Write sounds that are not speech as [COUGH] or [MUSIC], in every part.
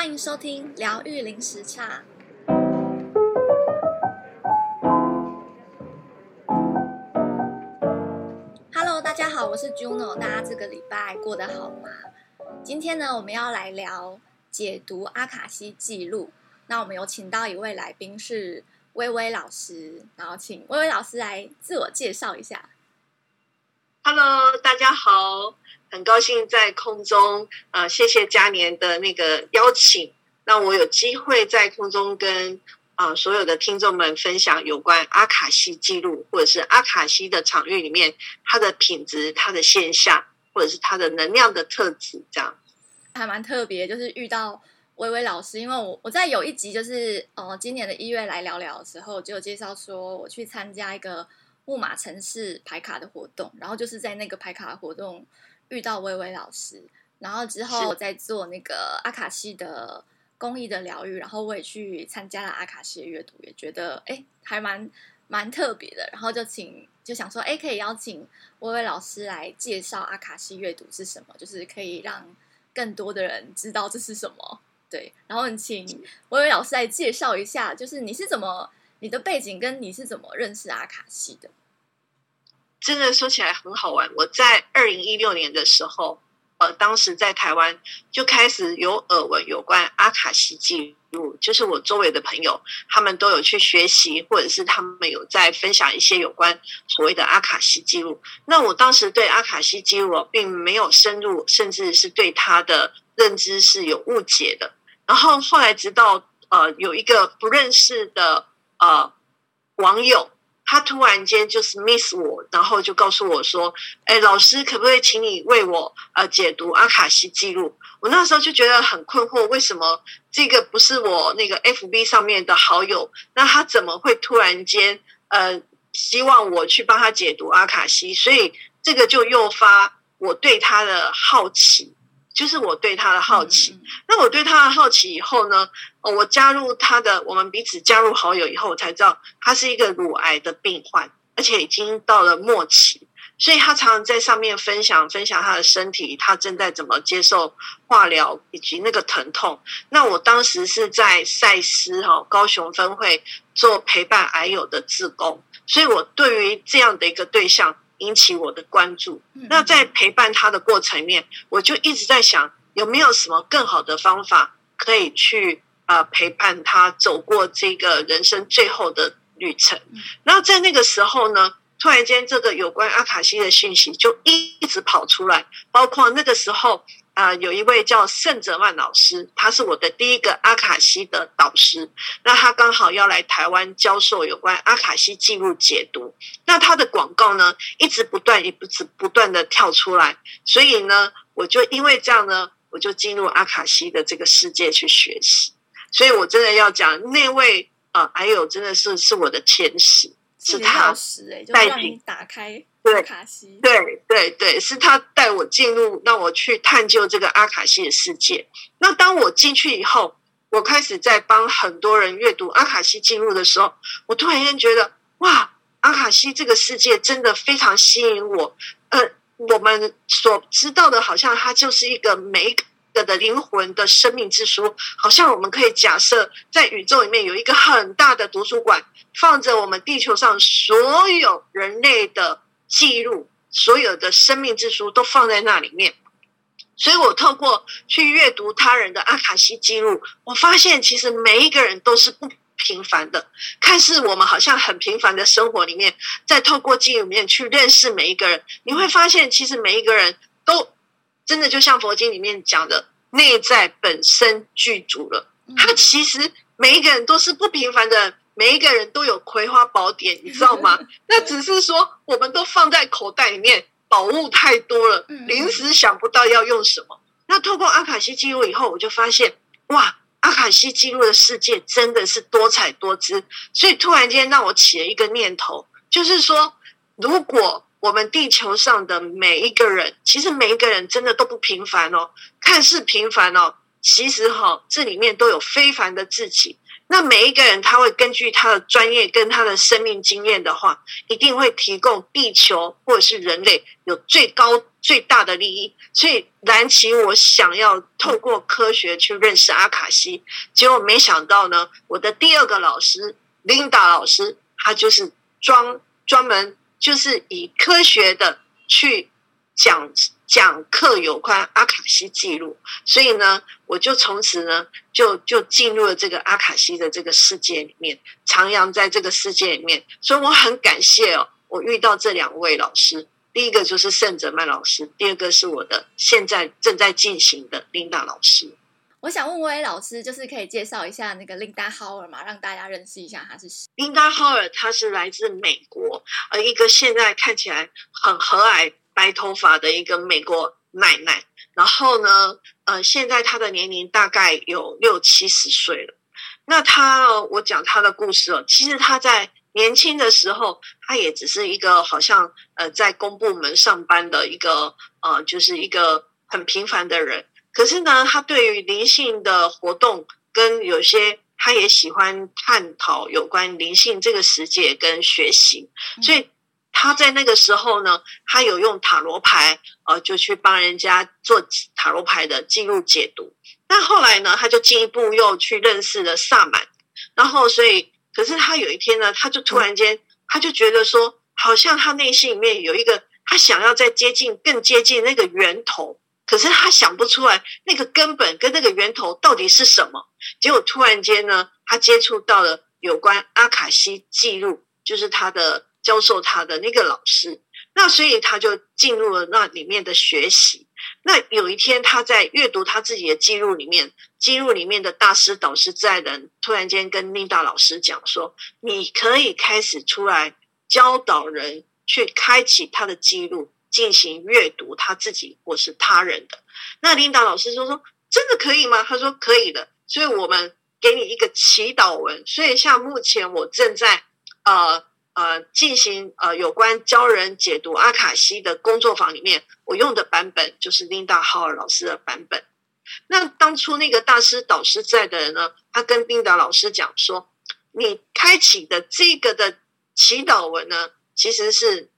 欢迎收听疗愈零时差。Hello，大家好，我是 Juno，大家这个礼拜过得好吗？今天呢，我们要来聊解读阿卡西记录。那我们有请到一位来宾是薇薇老师，然后请薇薇老师来自我介绍一下。Hello，大家好，很高兴在空中，呃，谢谢嘉年的那个邀请，让我有机会在空中跟啊、呃、所有的听众们分享有关阿卡西记录，或者是阿卡西的场域里面它的品质、它的现象，或者是它的能量的特质，这样还蛮特别，就是遇到薇薇老师，因为我我在有一集就是呃今年的一月来聊聊的时候，就有介绍说我去参加一个。木马城市牌卡的活动，然后就是在那个牌卡活动遇到薇薇老师，然后之后我在做那个阿卡西的公益的疗愈，然后我也去参加了阿卡西的阅读，也觉得哎还蛮蛮特别的，然后就请就想说哎可以邀请薇薇老师来介绍阿卡西阅读是什么，就是可以让更多的人知道这是什么，对，然后请薇薇老师来介绍一下，就是你是怎么你的背景跟你是怎么认识阿卡西的。真的说起来很好玩。我在二零一六年的时候，呃，当时在台湾就开始有耳闻有关阿卡西记录，就是我周围的朋友他们都有去学习，或者是他们有在分享一些有关所谓的阿卡西记录。那我当时对阿卡西记录并没有深入，甚至是对他的认知是有误解的。然后后来直到呃有一个不认识的呃网友。他突然间就是 miss 我，然后就告诉我说：“哎，老师，可不可以请你为我呃解读阿卡西记录？”我那时候就觉得很困惑，为什么这个不是我那个 FB 上面的好友？那他怎么会突然间呃希望我去帮他解读阿卡西？所以这个就诱发我对他的好奇。就是我对他的好奇，嗯、那我对他的好奇以后呢，我加入他的，我们彼此加入好友以后，我才知道他是一个乳癌的病患，而且已经到了末期，所以他常常在上面分享分享他的身体，他正在怎么接受化疗以及那个疼痛。那我当时是在赛斯哈高雄分会做陪伴癌友的志工，所以我对于这样的一个对象。引起我的关注。那在陪伴他的过程里面，我就一直在想，有没有什么更好的方法可以去呃陪伴他走过这个人生最后的旅程。然后在那个时候呢，突然间这个有关阿卡西的讯息就一直跑出来，包括那个时候。啊、呃，有一位叫盛泽曼老师，他是我的第一个阿卡西的导师。那他刚好要来台湾教授有关阿卡西记录解读。那他的广告呢，一直不断，一直不断的跳出来。所以呢，我就因为这样呢，我就进入阿卡西的这个世界去学习。所以我真的要讲那位啊、呃，还有真的是是我的天使，是他带领打开。对，卡西，对对对，是他带我进入，让我去探究这个阿卡西的世界。那当我进去以后，我开始在帮很多人阅读阿卡西进入的时候，我突然间觉得，哇，阿卡西这个世界真的非常吸引我。呃，我们所知道的，好像它就是一个每一个的灵魂的生命之书，好像我们可以假设，在宇宙里面有一个很大的图书馆，放着我们地球上所有人类的。记录所有的生命之书都放在那里面，所以我透过去阅读他人的阿卡西记录，我发现其实每一个人都是不平凡的。看似我们好像很平凡的生活里面，在透过记录里面去认识每一个人，你会发现其实每一个人都真的就像佛经里面讲的，内在本身具足了。他其实每一个人都是不平凡的。每一个人都有葵花宝典，你知道吗？[LAUGHS] 那只是说，我们都放在口袋里面，宝物太多了，临时想不到要用什么。那透过阿卡西记录以后，我就发现，哇，阿卡西记录的世界真的是多彩多姿。所以突然间让我起了一个念头，就是说，如果我们地球上的每一个人，其实每一个人真的都不平凡哦，看似平凡哦，其实哈，这里面都有非凡的自己。那每一个人他会根据他的专业跟他的生命经验的话，一定会提供地球或者是人类有最高最大的利益。所以蓝奇，我想要透过科学去认识阿卡西，结果没想到呢，我的第二个老师琳达老师，他就是专专门就是以科学的去讲。讲课有关阿卡西记录，所以呢，我就从此呢，就就进入了这个阿卡西的这个世界里面，徜徉在这个世界里面。所以我很感谢哦，我遇到这两位老师，第一个就是圣哲曼老师，第二个是我的现在正在进行的琳达老师。我想问薇薇老师，就是可以介绍一下那个琳达·豪尔嘛，让大家认识一下她是谁？琳达·豪尔，她是来自美国，而一个现在看起来很和蔼。白头发的一个美国奶奶，然后呢，呃，现在她的年龄大概有六七十岁了。那她，我讲她的故事哦，其实她在年轻的时候，她也只是一个好像呃在公部门上班的一个呃，就是一个很平凡的人。可是呢，她对于灵性的活动跟有些，她也喜欢探讨有关灵性这个世界跟学习，所以。他在那个时候呢，他有用塔罗牌，呃，就去帮人家做塔罗牌的记录解读。那后来呢，他就进一步又去认识了萨满。然后，所以，可是他有一天呢，他就突然间，他就觉得说，好像他内心里面有一个，他想要再接近，更接近那个源头。可是他想不出来那个根本跟那个源头到底是什么。结果突然间呢，他接触到了有关阿卡西记录，就是他的。教授他的那个老师，那所以他就进入了那里面的学习。那有一天，他在阅读他自己的记录里面，记录里面的大师导师在人突然间跟琳达老师讲说：“你可以开始出来教导人去开启他的记录，进行阅读他自己或是他人的。”那琳达老师就说：“真的可以吗？”他说：“可以的。”所以我们给你一个祈祷文。所以像目前我正在呃。呃，进行呃有关教人解读阿卡西的工作坊里面，我用的版本就是琳达·豪尔老师的版本。那当初那个大师导师在的人呢，他跟琳达老师讲说：“你开启的这个的祈祷文呢，其实是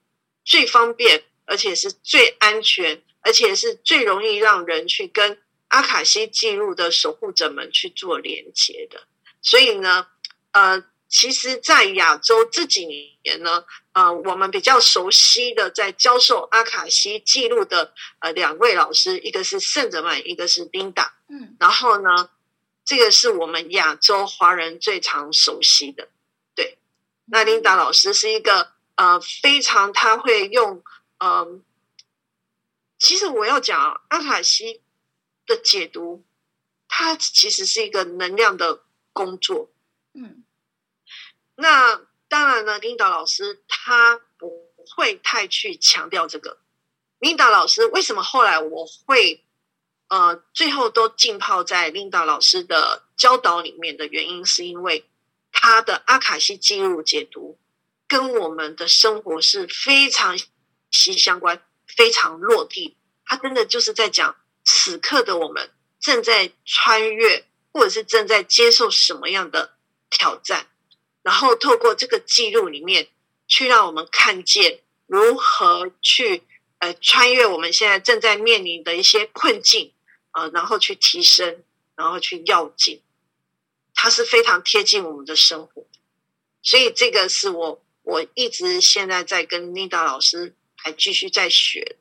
最方便，而且是最安全，而且是最容易让人去跟阿卡西记录的守护者们去做连接的。所以呢，呃。”其实，在亚洲这几年呢，呃，我们比较熟悉的在教授阿卡西记录的呃两位老师，一个是圣哲曼，一个是琳达。嗯，然后呢，这个是我们亚洲华人最常熟悉的。对，那琳达老师是一个呃非常他会用嗯、呃，其实我要讲阿卡西的解读，它其实是一个能量的工作。嗯。那当然呢，琳达老师他不会太去强调这个。琳达老师为什么后来我会呃最后都浸泡在琳达老师的教导里面的原因，是因为他的阿卡西记录解读跟我们的生活是非常息息相关、非常落地。他真的就是在讲此刻的我们正在穿越，或者是正在接受什么样的挑战。然后透过这个记录里面，去让我们看见如何去呃穿越我们现在正在面临的一些困境啊、呃，然后去提升，然后去要进，它是非常贴近我们的生活。所以这个是我我一直现在在跟琳达老师还继续在学，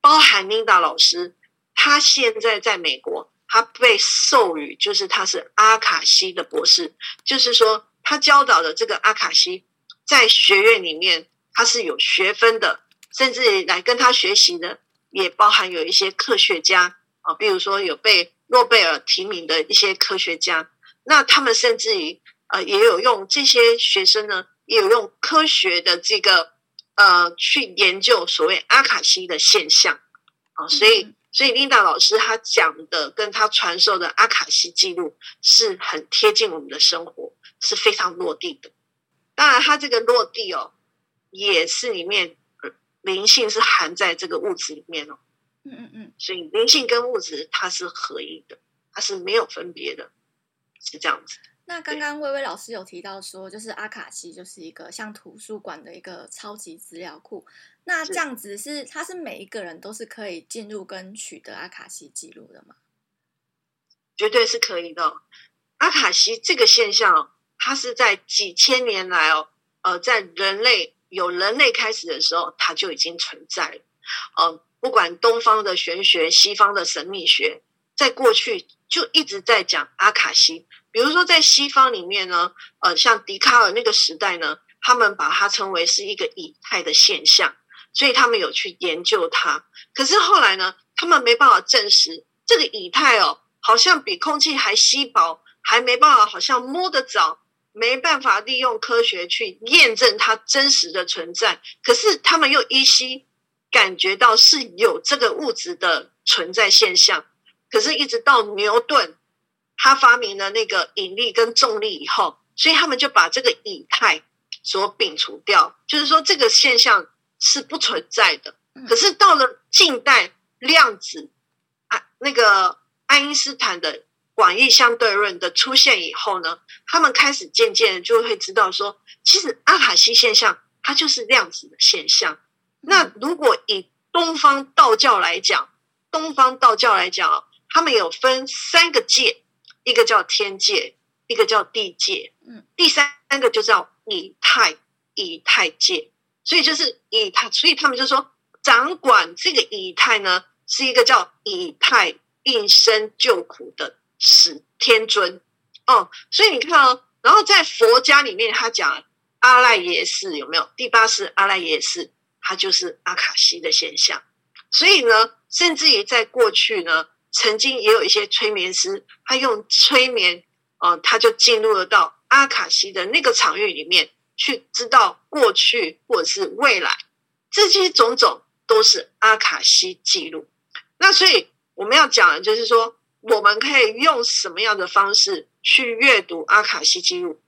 包含琳达老师，他现在在美国，他被授予就是他是阿卡西的博士，就是说。他教导的这个阿卡西，在学院里面他是有学分的，甚至来跟他学习的也包含有一些科学家啊，比如说有被诺贝尔提名的一些科学家，那他们甚至于呃也有用这些学生呢，也有用科学的这个呃去研究所谓阿卡西的现象。啊，所以所以琳达老师他讲的跟他传授的阿卡西记录是很贴近我们的生活。是非常落地的，当然，它这个落地哦，也是里面灵性是含在这个物质里面哦，嗯嗯嗯，所以灵性跟物质它是合一的，它是没有分别的，是这样子。那刚刚薇薇老师有提到说，就是阿卡西就是一个像图书馆的一个超级资料库。那这样子是，他是每一个人都是可以进入跟取得阿卡西记录的吗？绝对是可以的。阿卡西这个现象，它是在几千年来哦，呃，在人类有人类开始的时候，它就已经存在了。呃，不管东方的玄学、西方的神秘学，在过去就一直在讲阿卡西。比如说，在西方里面呢，呃，像笛卡尔那个时代呢，他们把它称为是一个以太的现象，所以他们有去研究它。可是后来呢，他们没办法证实这个以太哦。好像比空气还稀薄，还没办法，好像摸得着，没办法利用科学去验证它真实的存在。可是他们又依稀感觉到是有这个物质的存在现象。可是，一直到牛顿他发明了那个引力跟重力以后，所以他们就把这个以太所摒除掉，就是说这个现象是不存在的。可是到了近代，量子啊，那个。爱因斯坦的广义相对论的出现以后呢，他们开始渐渐的就会知道说，其实阿卡西现象它就是量子的现象。那如果以东方道教来讲，东方道教来讲，他们有分三个界，一个叫天界，一个叫地界，嗯，第三个就叫以太，以太界。所以就是以太，所以他们就说，掌管这个以太呢，是一个叫以太。应生救苦的始天尊哦，所以你看哦，然后在佛家里面，他讲阿赖耶识有没有？第八识阿赖耶识，它就是阿卡西的现象。所以呢，甚至于在过去呢，曾经也有一些催眠师，他用催眠，哦，他就进入了到阿卡西的那个场域里面，去知道过去或者是未来，这些种种都是阿卡西记录。那所以。我们要讲的就是说，我们可以用什么样的方式去阅读阿卡西记录？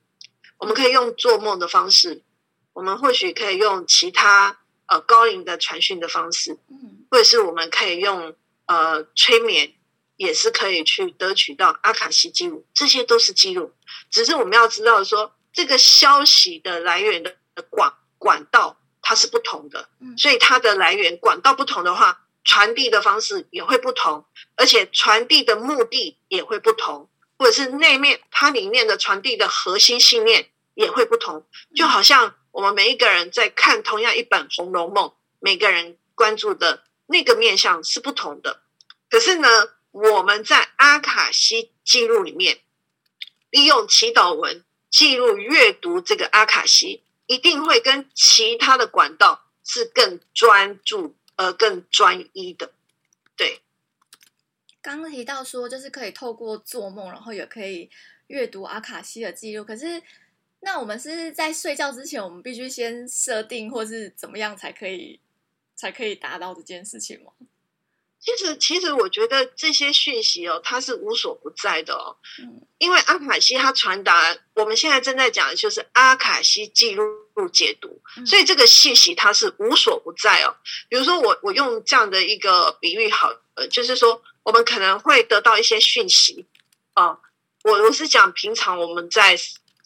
我们可以用做梦的方式，我们或许可以用其他呃高龄的传讯的方式，或者是我们可以用呃催眠，也是可以去得取到阿卡西记录。这些都是记录，只是我们要知道说，这个消息的来源的管管道它是不同的，所以它的来源管道不同的话。传递的方式也会不同，而且传递的目的也会不同，或者是内面它里面的传递的核心信念也会不同。就好像我们每一个人在看同样一本《红楼梦》，每个人关注的那个面向是不同的。可是呢，我们在阿卡西记录里面，利用祈祷文记录阅读这个阿卡西，一定会跟其他的管道是更专注。呃，更专一的，对。刚刚提到说，就是可以透过做梦，然后也可以阅读阿卡西的记录。可是，那我们是在睡觉之前，我们必须先设定，或是怎么样才可以，才可以达到这件事情吗？其实，其实我觉得这些讯息哦，它是无所不在的哦。嗯，因为阿卡西它传达，我们现在正在讲的就是阿卡西记录。解读，所以这个信息它是无所不在哦。比如说我，我我用这样的一个比喻好，呃，就是说我们可能会得到一些讯息啊。我我是讲平常我们在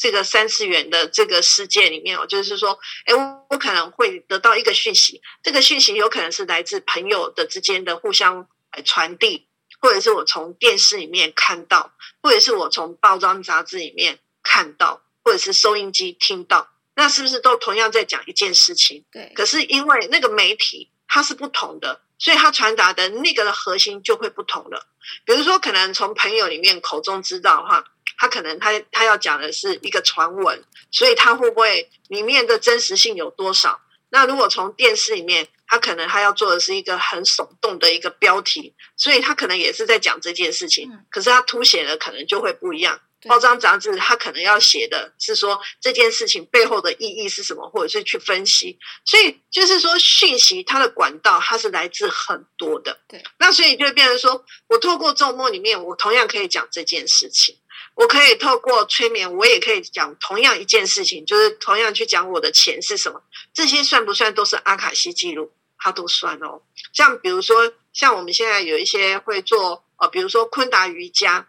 这个三次元的这个世界里面哦，就是说，哎，我我可能会得到一个讯息，这个讯息有可能是来自朋友的之间的互相来传递，或者是我从电视里面看到，或者是我从报章杂志里面看到，或者是收音机听到。那是不是都同样在讲一件事情？对。可是因为那个媒体它是不同的，所以它传达的那个的核心就会不同了。比如说，可能从朋友里面口中知道的话，他可能他他要讲的是一个传闻，所以他会不会里面的真实性有多少？那如果从电视里面，他可能他要做的是一个很耸动的一个标题，所以他可能也是在讲这件事情，可是他凸显的可能就会不一样。包装杂志，他可能要写的是说这件事情背后的意义是什么，或者是去分析。所以就是说，讯息它的管道它是来自很多的。对，那所以就会变成说，我透过周末里面，我同样可以讲这件事情；我可以透过催眠，我也可以讲同样一件事情，就是同样去讲我的钱是什么。这些算不算都是阿卡西记录？它都算哦。像比如说，像我们现在有一些会做呃，比如说昆达瑜伽。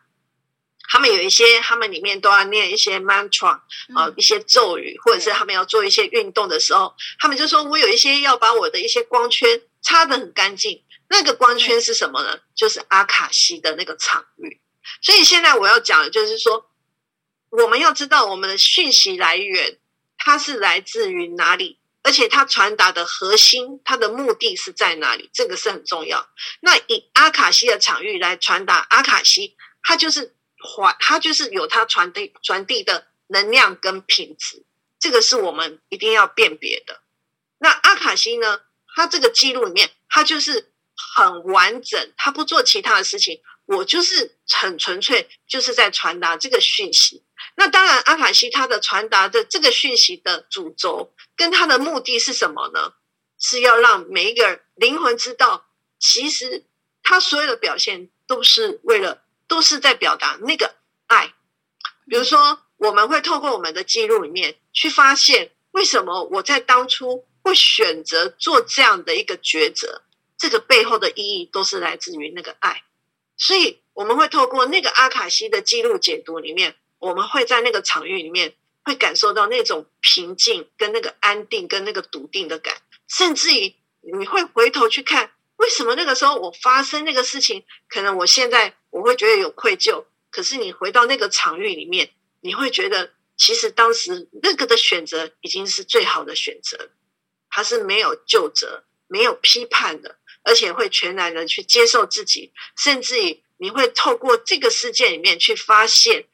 他们有一些，他们里面都要念一些 mantra 啊、呃，一些咒语，或者是他们要做一些运动的时候，他们就说：“我有一些要把我的一些光圈擦得很干净。”那个光圈是什么呢？就是阿卡西的那个场域。所以现在我要讲的就是说，我们要知道我们的讯息来源，它是来自于哪里，而且它传达的核心，它的目的是在哪里，这个是很重要。那以阿卡西的场域来传达阿卡西，它就是。传它就是有它传递传递的能量跟品质，这个是我们一定要辨别的。那阿卡西呢？它这个记录里面，它就是很完整，它不做其他的事情，我就是很纯粹，就是在传达这个讯息。那当然，阿卡西他的传达的这个讯息的主轴跟他的目的是什么呢？是要让每一个灵魂知道，其实他所有的表现都是为了。都是在表达那个爱，比如说，我们会透过我们的记录里面去发现，为什么我在当初会选择做这样的一个抉择，这个背后的意义都是来自于那个爱。所以，我们会透过那个阿卡西的记录解读里面，我们会在那个场域里面会感受到那种平静、跟那个安定、跟那个笃定的感，甚至于你会回头去看。为什么那个时候我发生那个事情？可能我现在我会觉得有愧疚，可是你回到那个场域里面，你会觉得其实当时那个的选择已经是最好的选择，它是没有究责、没有批判的，而且会全然的去接受自己，甚至于你会透过这个事件里面去发现，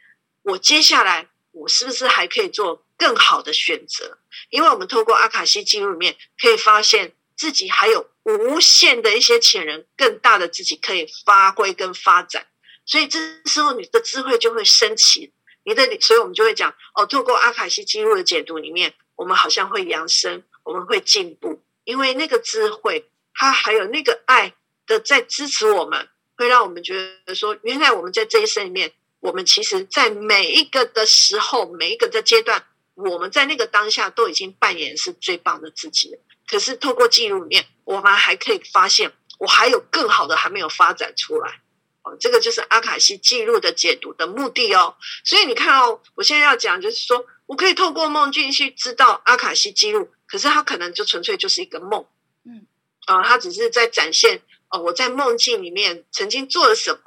我接下来我是不是还可以做更好的选择？因为我们透过阿卡西记录里面可以发现自己还有。无限的一些潜能，更大的自己可以发挥跟发展，所以这时候你的智慧就会升起，你的，所以我们就会讲哦，透过阿卡西记录的解读里面，我们好像会扬升，我们会进步，因为那个智慧，他还有那个爱的在支持我们，会让我们觉得说，原来我们在这一生里面，我们其实在每一个的时候，每一个的阶段，我们在那个当下都已经扮演是最棒的自己了。可是透过记录里面，我们还可以发现，我还有更好的还没有发展出来。哦，这个就是阿卡西记录的解读的目的哦。所以你看哦，我现在要讲就是说，我可以透过梦境去知道阿卡西记录，可是它可能就纯粹就是一个梦。嗯，啊，他只是在展现哦，我在梦境里面曾经做了什么，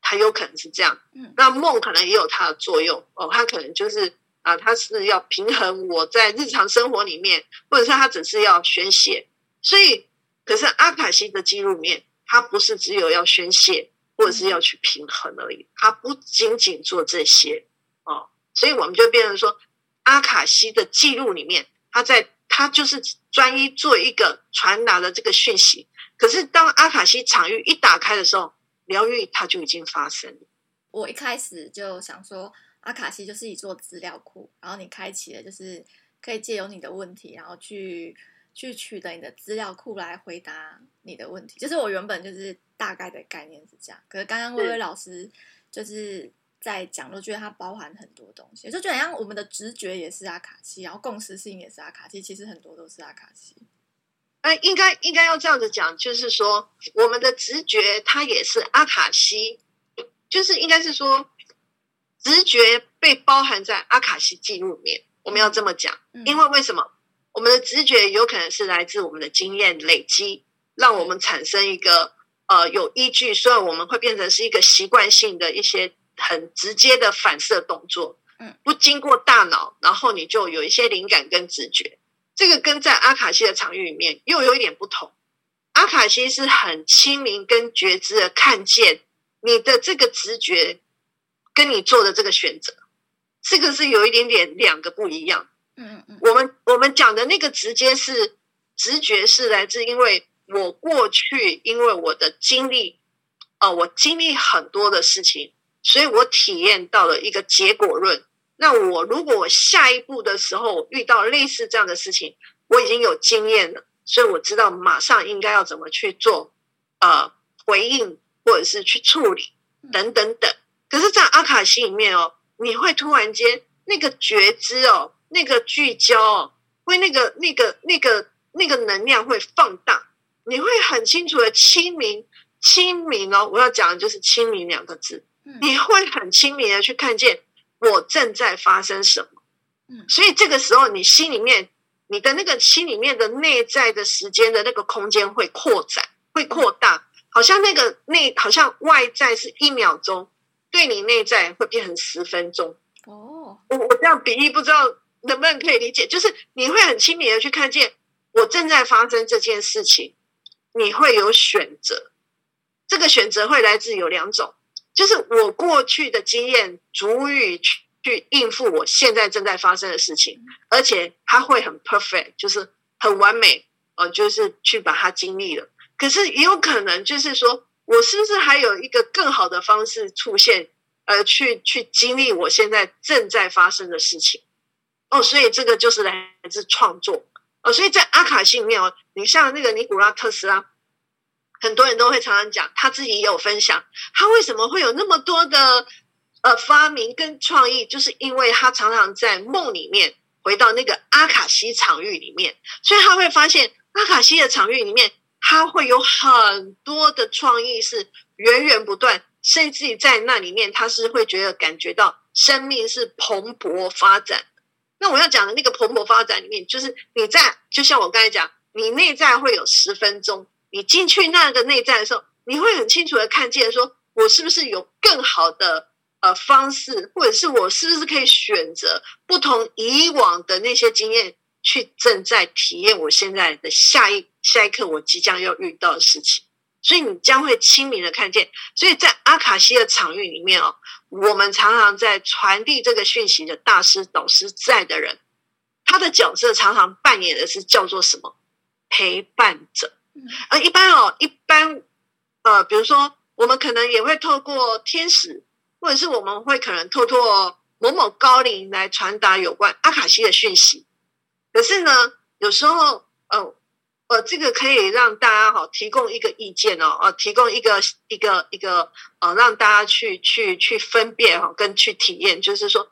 他有可能是这样。嗯，那梦可能也有它的作用哦，它可能就是。啊，他是要平衡我在日常生活里面，或者是他只是要宣泄。所以，可是阿卡西的记录里面，它不是只有要宣泄，或者是要去平衡而已。它不仅仅做这些哦，所以我们就变成说，阿卡西的记录里面，他在他就是专一做一个传达的这个讯息。可是，当阿卡西场域一打开的时候，疗愈它就已经发生了。我一开始就想说。阿卡西就是一座资料库，然后你开启了，就是可以借由你的问题，然后去去取得你的资料库来回答你的问题。就是我原本就是大概的概念是这样，可是刚刚薇薇老师就是在讲，都觉得它包含很多东西，就觉得像我们的直觉也是阿卡西，然后共识性也是阿卡西，其实很多都是阿卡西。哎，应该应该要这样子讲，就是说我们的直觉它也是阿卡西，就是应该是说。直觉被包含在阿卡西记录里面，我们要这么讲，因为为什么？我们的直觉有可能是来自我们的经验累积，让我们产生一个呃有依据，所以我们会变成是一个习惯性的一些很直接的反射动作，嗯，不经过大脑，然后你就有一些灵感跟直觉。这个跟在阿卡西的场域里面又有一点不同，阿卡西是很清明跟觉知的看见你的这个直觉。跟你做的这个选择，这个是有一点点两个不一样。嗯嗯，我们我们讲的那个直接是直觉，是来自因为我过去因为我的经历，哦，我经历很多的事情，所以我体验到了一个结果论。那我如果我下一步的时候遇到类似这样的事情，我已经有经验了，所以我知道马上应该要怎么去做，呃，回应或者是去处理等等等。可是，在阿卡西里面哦，你会突然间那个觉知哦，那个聚焦哦，会那个那个那个那个能量会放大，你会很清楚的清明清明哦。我要讲的就是清明两个字，你会很清明的去看见我正在发生什么。嗯，所以这个时候你心里面，你的那个心里面的内在的时间的那个空间会扩展，会扩大，好像那个内，好像外在是一秒钟，对你内在会变成十分钟。哦，我我这样比喻，不知道能不能可以理解？就是你会很清明的去看见我正在发生这件事情，你会有选择，这个选择会来自有两种，就是我过去的经验足以去去应付我现在正在发生的事情，而且它会很 perfect，就是很完美，呃，就是去把它经历了。可是也有可能就是说我是不是还有一个更好的方式出现？呃，去去经历我现在正在发生的事情哦，所以这个就是来自创作哦，所以在阿卡西里面哦，你像那个尼古拉特斯拉，很多人都会常常讲，他自己也有分享，他为什么会有那么多的呃发明跟创意，就是因为他常常在梦里面回到那个阿卡西场域里面，所以他会发现阿卡西的场域里面，他会有很多的创意是源源不断。甚至在那里面，他是会觉得感觉到生命是蓬勃发展。那我要讲的那个蓬勃发展里面，就是你在，就像我刚才讲，你内在会有十分钟，你进去那个内在的时候，你会很清楚的看见，说我是不是有更好的呃方式，或者是我是不是可以选择不同以往的那些经验，去正在体验我现在的下一下一刻我即将要遇到的事情。所以你将会清明的看见，所以在阿卡西的场域里面哦，我们常常在传递这个讯息的大师、导师在的人，他的角色常常扮演的是叫做什么？陪伴者。而一般哦，一般呃，比如说我们可能也会透过天使，或者是我们会可能透过某某高灵来传达有关阿卡西的讯息。可是呢，有时候呃。呃，这个可以让大家哈提供一个意见哦，呃，提供一个一个一个呃，让大家去去去分辨哈，跟去体验，就是说，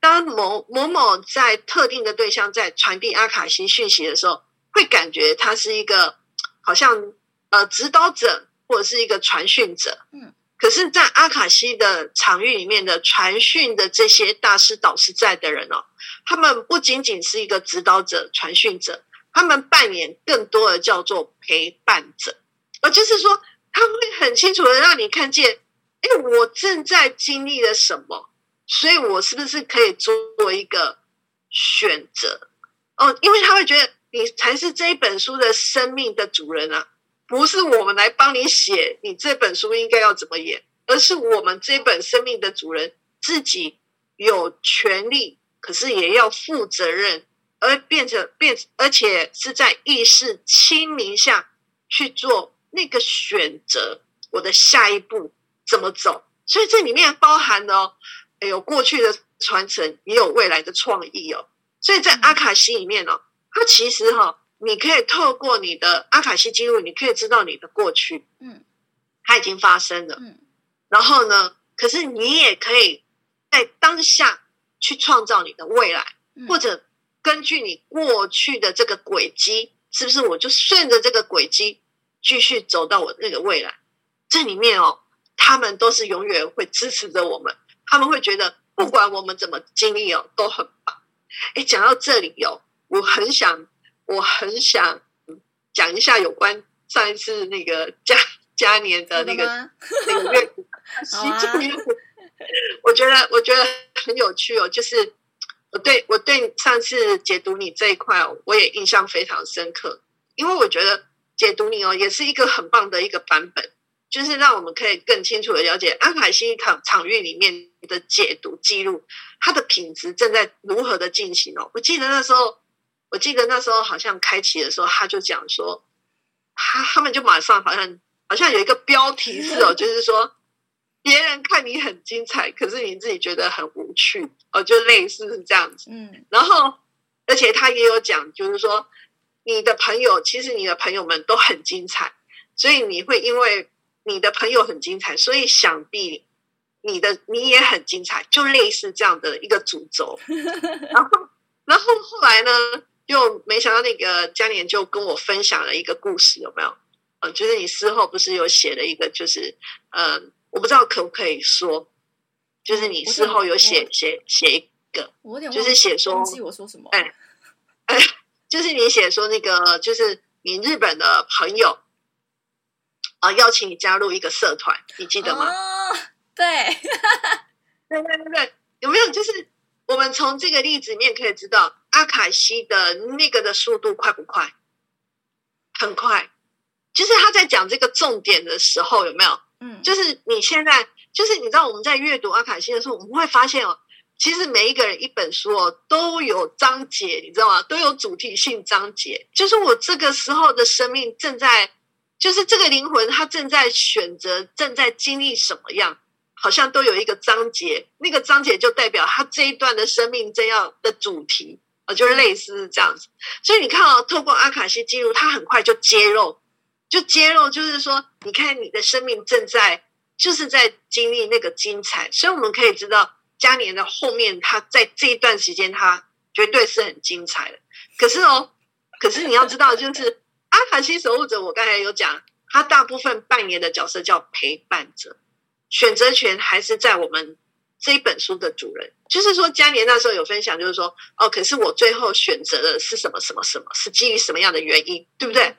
当某某某在特定的对象在传递阿卡西讯息的时候，会感觉他是一个好像呃指导者或者是一个传讯者，嗯，可是，在阿卡西的场域里面的传讯的这些大师导师在的人哦，他们不仅仅是一个指导者、传讯者。他们扮演更多的叫做陪伴者，而就是说，他会很清楚的让你看见，哎，我正在经历了什么，所以我是不是可以做一个选择？哦，因为他会觉得你才是这一本书的生命的主人啊，不是我们来帮你写你这本书应该要怎么演，而是我们这本生命的主人自己有权利，可是也要负责任。而变成变，而且是在意识清明下去做那个选择，我的下一步怎么走？所以这里面包含了哦，有过去的传承，也有未来的创意哦。所以在阿卡西里面哦，它其实哈，你可以透过你的阿卡西记录，你可以知道你的过去，嗯，它已经发生了，嗯，然后呢，可是你也可以在当下去创造你的未来，或者。根据你过去的这个轨迹，是不是我就顺着这个轨迹继续走到我那个未来？这里面哦，他们都是永远会支持着我们，他们会觉得不管我们怎么经历哦，都很棒。哎，讲到这里哦，我很想，我很想讲一下有关上一次那个嘉嘉年的那个那个月，我觉得我觉得很有趣哦，就是。我对我对上次解读你这一块，哦我也印象非常深刻，因为我觉得解读你哦，也是一个很棒的一个版本，就是让我们可以更清楚的了解阿卡西场场域里面的解读记录，它的品质正在如何的进行哦。我记得那时候，我记得那时候好像开启的时候，他就讲说，他他们就马上好像好像有一个标题是哦，[LAUGHS] 就是说。别人看你很精彩，可是你自己觉得很无趣哦，就类似是这样子。嗯，然后而且他也有讲，就是说你的朋友，其实你的朋友们都很精彩，所以你会因为你的朋友很精彩，所以想必你的你也很精彩，就类似这样的一个主轴。[LAUGHS] 然后，然后后来呢，又没想到那个嘉年就跟我分享了一个故事，有没有？嗯，就是你事后不是有写了一个，就是嗯。我不知道可不可以说，就是你事后有写写写一个，我有点就是写说，我说什么，哎哎，就是你写说那个，就是你日本的朋友啊、呃，邀请你加入一个社团，你记得吗？哦，对，[LAUGHS] 对对对对，有没有？就是我们从这个例子里面可以知道，阿卡西的那个的速度快不快？很快。就是他在讲这个重点的时候，有没有？嗯，就是你现在，就是你知道我们在阅读阿卡西的时候，我们会发现哦，其实每一个人一本书哦都有章节，你知道吗？都有主题性章节。就是我这个时候的生命正在，就是这个灵魂它正在选择，正在经历什么样，好像都有一个章节。那个章节就代表他这一段的生命正要的主题啊，就是类似这样子。所以你看哦，透过阿卡西记录，他很快就揭露。就揭露，就是说，你看你的生命正在，就是在经历那个精彩，所以我们可以知道，嘉年的后面，他在这一段时间，他绝对是很精彩的。可是哦，可是你要知道，就是 [LAUGHS] 阿卡西守护者，我刚才有讲，他大部分扮演的角色叫陪伴者，选择权还是在我们这一本书的主人。就是说，嘉年那时候有分享，就是说，哦，可是我最后选择的是什么什么什么，是基于什么样的原因，对不对？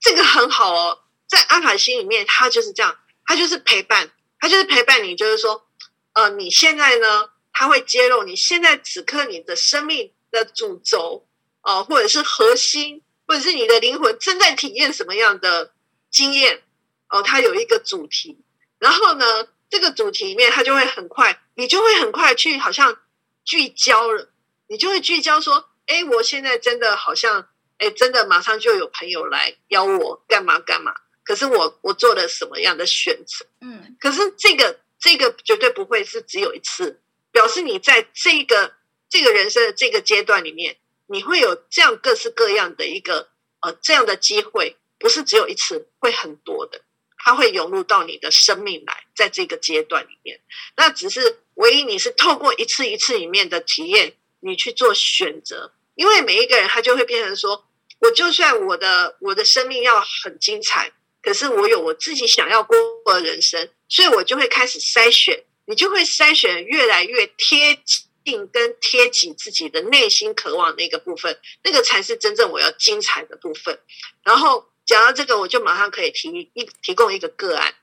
这个很好哦，在阿卡西里面，他就是这样，他就是陪伴，他就是陪伴你，就是说，呃，你现在呢，他会揭露你现在此刻你的生命的主轴，呃，或者是核心，或者是你的灵魂正在体验什么样的经验，哦、呃，它有一个主题，然后呢，这个主题里面，它就会很快，你就会很快去好像聚焦了，你就会聚焦说，哎，我现在真的好像。哎，真的马上就有朋友来邀我干嘛干嘛，可是我我做了什么样的选择？嗯，可是这个这个绝对不会是只有一次，表示你在这个这个人生的这个阶段里面，你会有这样各式各样的一个呃这样的机会，不是只有一次，会很多的，它会涌入到你的生命来，在这个阶段里面，那只是唯一你是透过一次一次里面的体验，你去做选择，因为每一个人他就会变成说。我就算我的我的生命要很精彩，可是我有我自己想要过的人生，所以我就会开始筛选，你就会筛选越来越贴近跟贴紧自己的内心渴望那个部分，那个才是真正我要精彩的部分。然后讲到这个，我就马上可以提一提供一个个案，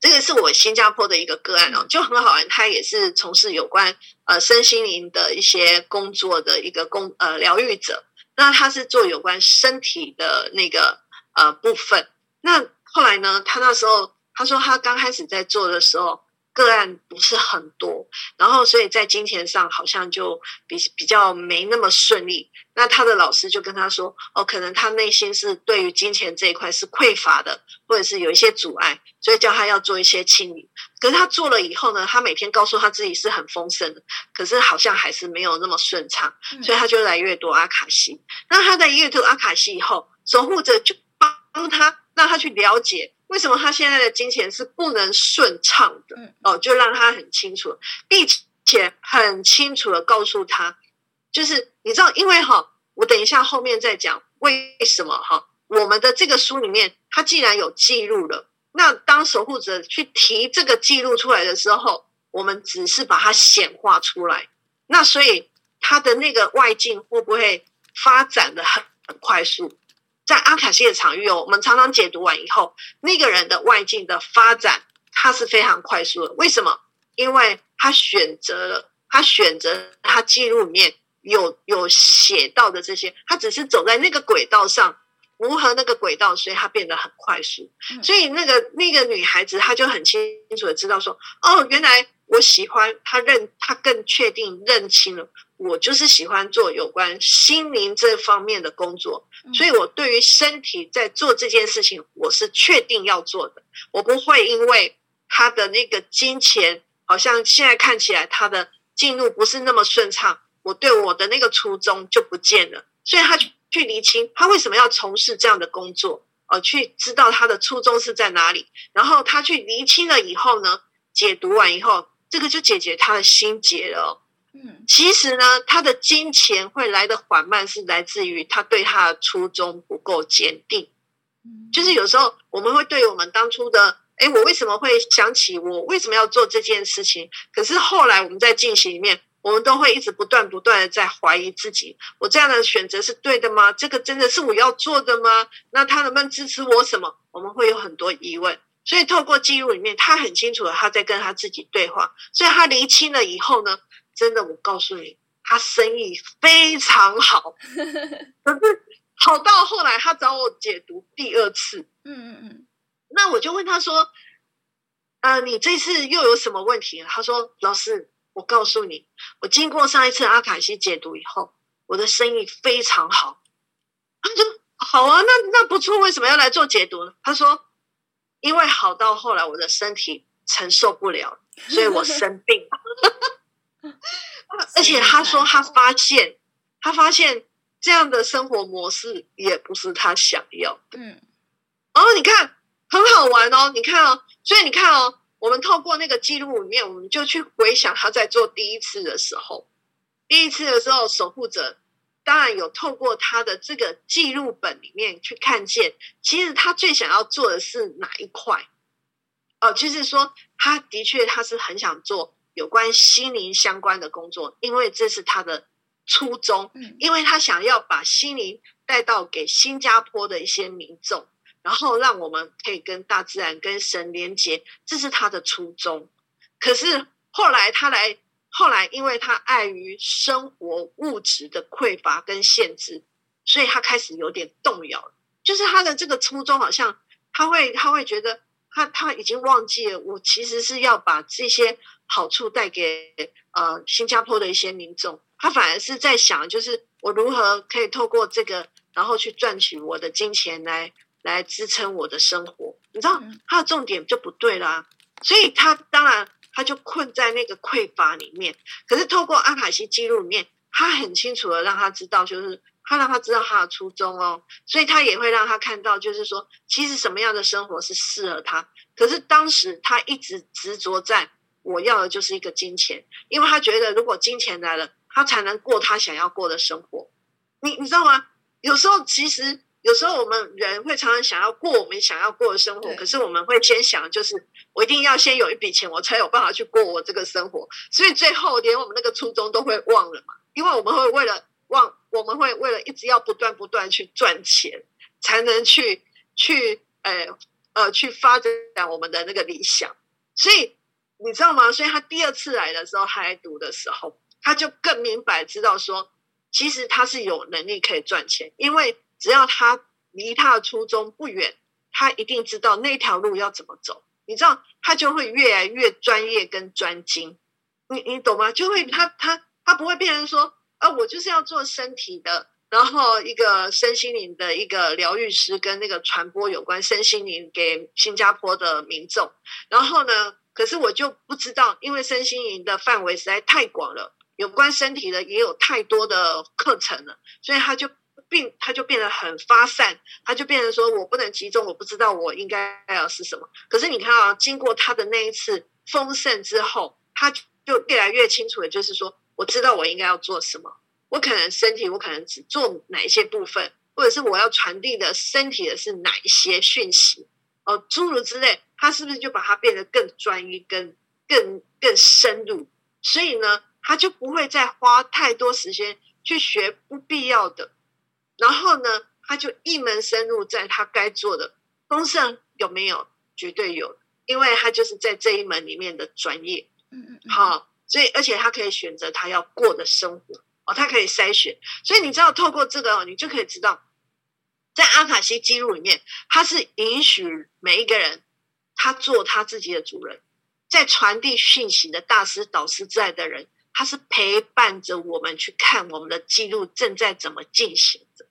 这个是我新加坡的一个个案哦，就很好玩，他也是从事有关呃身心灵的一些工作的一个工呃疗愈者。那他是做有关身体的那个呃部分。那后来呢，他那时候他说他刚开始在做的时候，个案不是很多，然后所以在金钱上好像就比比较没那么顺利。那他的老师就跟他说：“哦，可能他内心是对于金钱这一块是匮乏的，或者是有一些阻碍，所以叫他要做一些清理。可是他做了以后呢，他每天告诉他自己是很丰盛的，可是好像还是没有那么顺畅，所以他就来阅读阿卡西。那他在阅读阿卡西以后，守护者就帮他让他去了解。”为什么他现在的金钱是不能顺畅的？哦，就让他很清楚，并且很清楚的告诉他，就是你知道，因为哈，我等一下后面再讲为什么哈，我们的这个书里面，他既然有记录了，那当守护者去提这个记录出来的时候，我们只是把它显化出来，那所以他的那个外境会不会发展的很很快速？在阿卡西的场域哦，我们常常解读完以后，那个人的外境的发展，他是非常快速的。为什么？因为他选择了，他选择他记录里面有有写到的这些，他只是走在那个轨道上，符合那个轨道，所以他变得很快速。所以那个那个女孩子，她就很清楚的知道说，哦，原来我喜欢他认，他更确定认清了。我就是喜欢做有关心灵这方面的工作，所以我对于身体在做这件事情，我是确定要做的。我不会因为他的那个金钱，好像现在看起来他的进入不是那么顺畅，我对我的那个初衷就不见了。所以他去去厘清他为什么要从事这样的工作，呃，去知道他的初衷是在哪里，然后他去厘清了以后呢，解读完以后，这个就解决他的心结了。嗯，其实呢，他的金钱会来的缓慢，是来自于他对他的初衷不够坚定。就是有时候我们会对我们当初的哎，我为什么会想起我为什么要做这件事情？可是后来我们在进行里面，我们都会一直不断不断的在怀疑自己：我这样的选择是对的吗？这个真的是我要做的吗？那他能不能支持我什么？我们会有很多疑问。所以透过记录里面，他很清楚的他在跟他自己对话。所以他厘清了以后呢，真的，我告诉你，他生意非常好。[LAUGHS] 可是好到后来，他找我解读第二次。嗯嗯嗯。那我就问他说：“呃，你这次又有什么问题？”他说：“老师，我告诉你，我经过上一次阿卡西解读以后，我的生意非常好。”他说：“好啊，那那不错，为什么要来做解读呢？”他说。因为好到后来，我的身体承受不了，所以我生病了。而且他说，他发现，他发现这样的生活模式也不是他想要的。嗯，哦，你看，很好玩哦。你看哦，所以你看哦，我们透过那个记录里面，我们就去回想他在做第一次的时候，第一次的时候，守护者。当然有透过他的这个记录本里面去看见，其实他最想要做的是哪一块？哦，就是说，他的确他是很想做有关心灵相关的工作，因为这是他的初衷，因为他想要把心灵带到给新加坡的一些民众，然后让我们可以跟大自然、跟神连接，这是他的初衷。可是后来他来。后来，因为他碍于生活物质的匮乏跟限制，所以他开始有点动摇。就是他的这个初衷，好像他会他会觉得他他已经忘记了，我其实是要把这些好处带给呃新加坡的一些民众。他反而是在想，就是我如何可以透过这个，然后去赚取我的金钱来来支撑我的生活。你知道他的重点就不对啦，所以他当然。他就困在那个匮乏里面，可是透过阿卡西记录里面，他很清楚的让他知道，就是他让他知道他的初衷哦，所以他也会让他看到，就是说，其实什么样的生活是适合他。可是当时他一直执着在我要的就是一个金钱，因为他觉得如果金钱来了，他才能过他想要过的生活。你你知道吗？有时候其实。有时候我们人会常常想要过我们想要过的生活，可是我们会先想，就是我一定要先有一笔钱，我才有办法去过我这个生活。所以最后连我们那个初衷都会忘了嘛，因为我们会为了忘，我们会为了一直要不断不断去赚钱，才能去去呃呃去发展我们的那个理想。所以你知道吗？所以他第二次来的时候，他来读的时候，他就更明白知道说，其实他是有能力可以赚钱，因为。只要他离他的初衷不远，他一定知道那条路要怎么走。你知道，他就会越来越专业跟专精。你你懂吗？就会他他他不会变成说，啊，我就是要做身体的，然后一个身心灵的一个疗愈师，跟那个传播有关身心灵给新加坡的民众。然后呢，可是我就不知道，因为身心灵的范围实在太广了，有关身体的也有太多的课程了，所以他就。病，他就变得很发散，他就变成说我不能集中，我不知道我应该要是什么。可是你看啊，经过他的那一次丰盛之后，他就越来越清楚的，就是说我知道我应该要做什么。我可能身体，我可能只做哪一些部分，或者是我要传递的身体的是哪一些讯息哦，诸如之类。他是不是就把它变得更专一、更更更深入？所以呢，他就不会再花太多时间去学不必要的。然后呢，他就一门深入，在他该做的丰盛有没有？绝对有，因为他就是在这一门里面的专业。嗯嗯。好，所以而且他可以选择他要过的生活哦，他可以筛选。所以你知道，透过这个哦，你就可以知道，在阿卡西记录里面，他是允许每一个人他做他自己的主人，在传递讯息的大师、导师之类的人。他是陪伴着我们去看我们的记录正在怎么进行的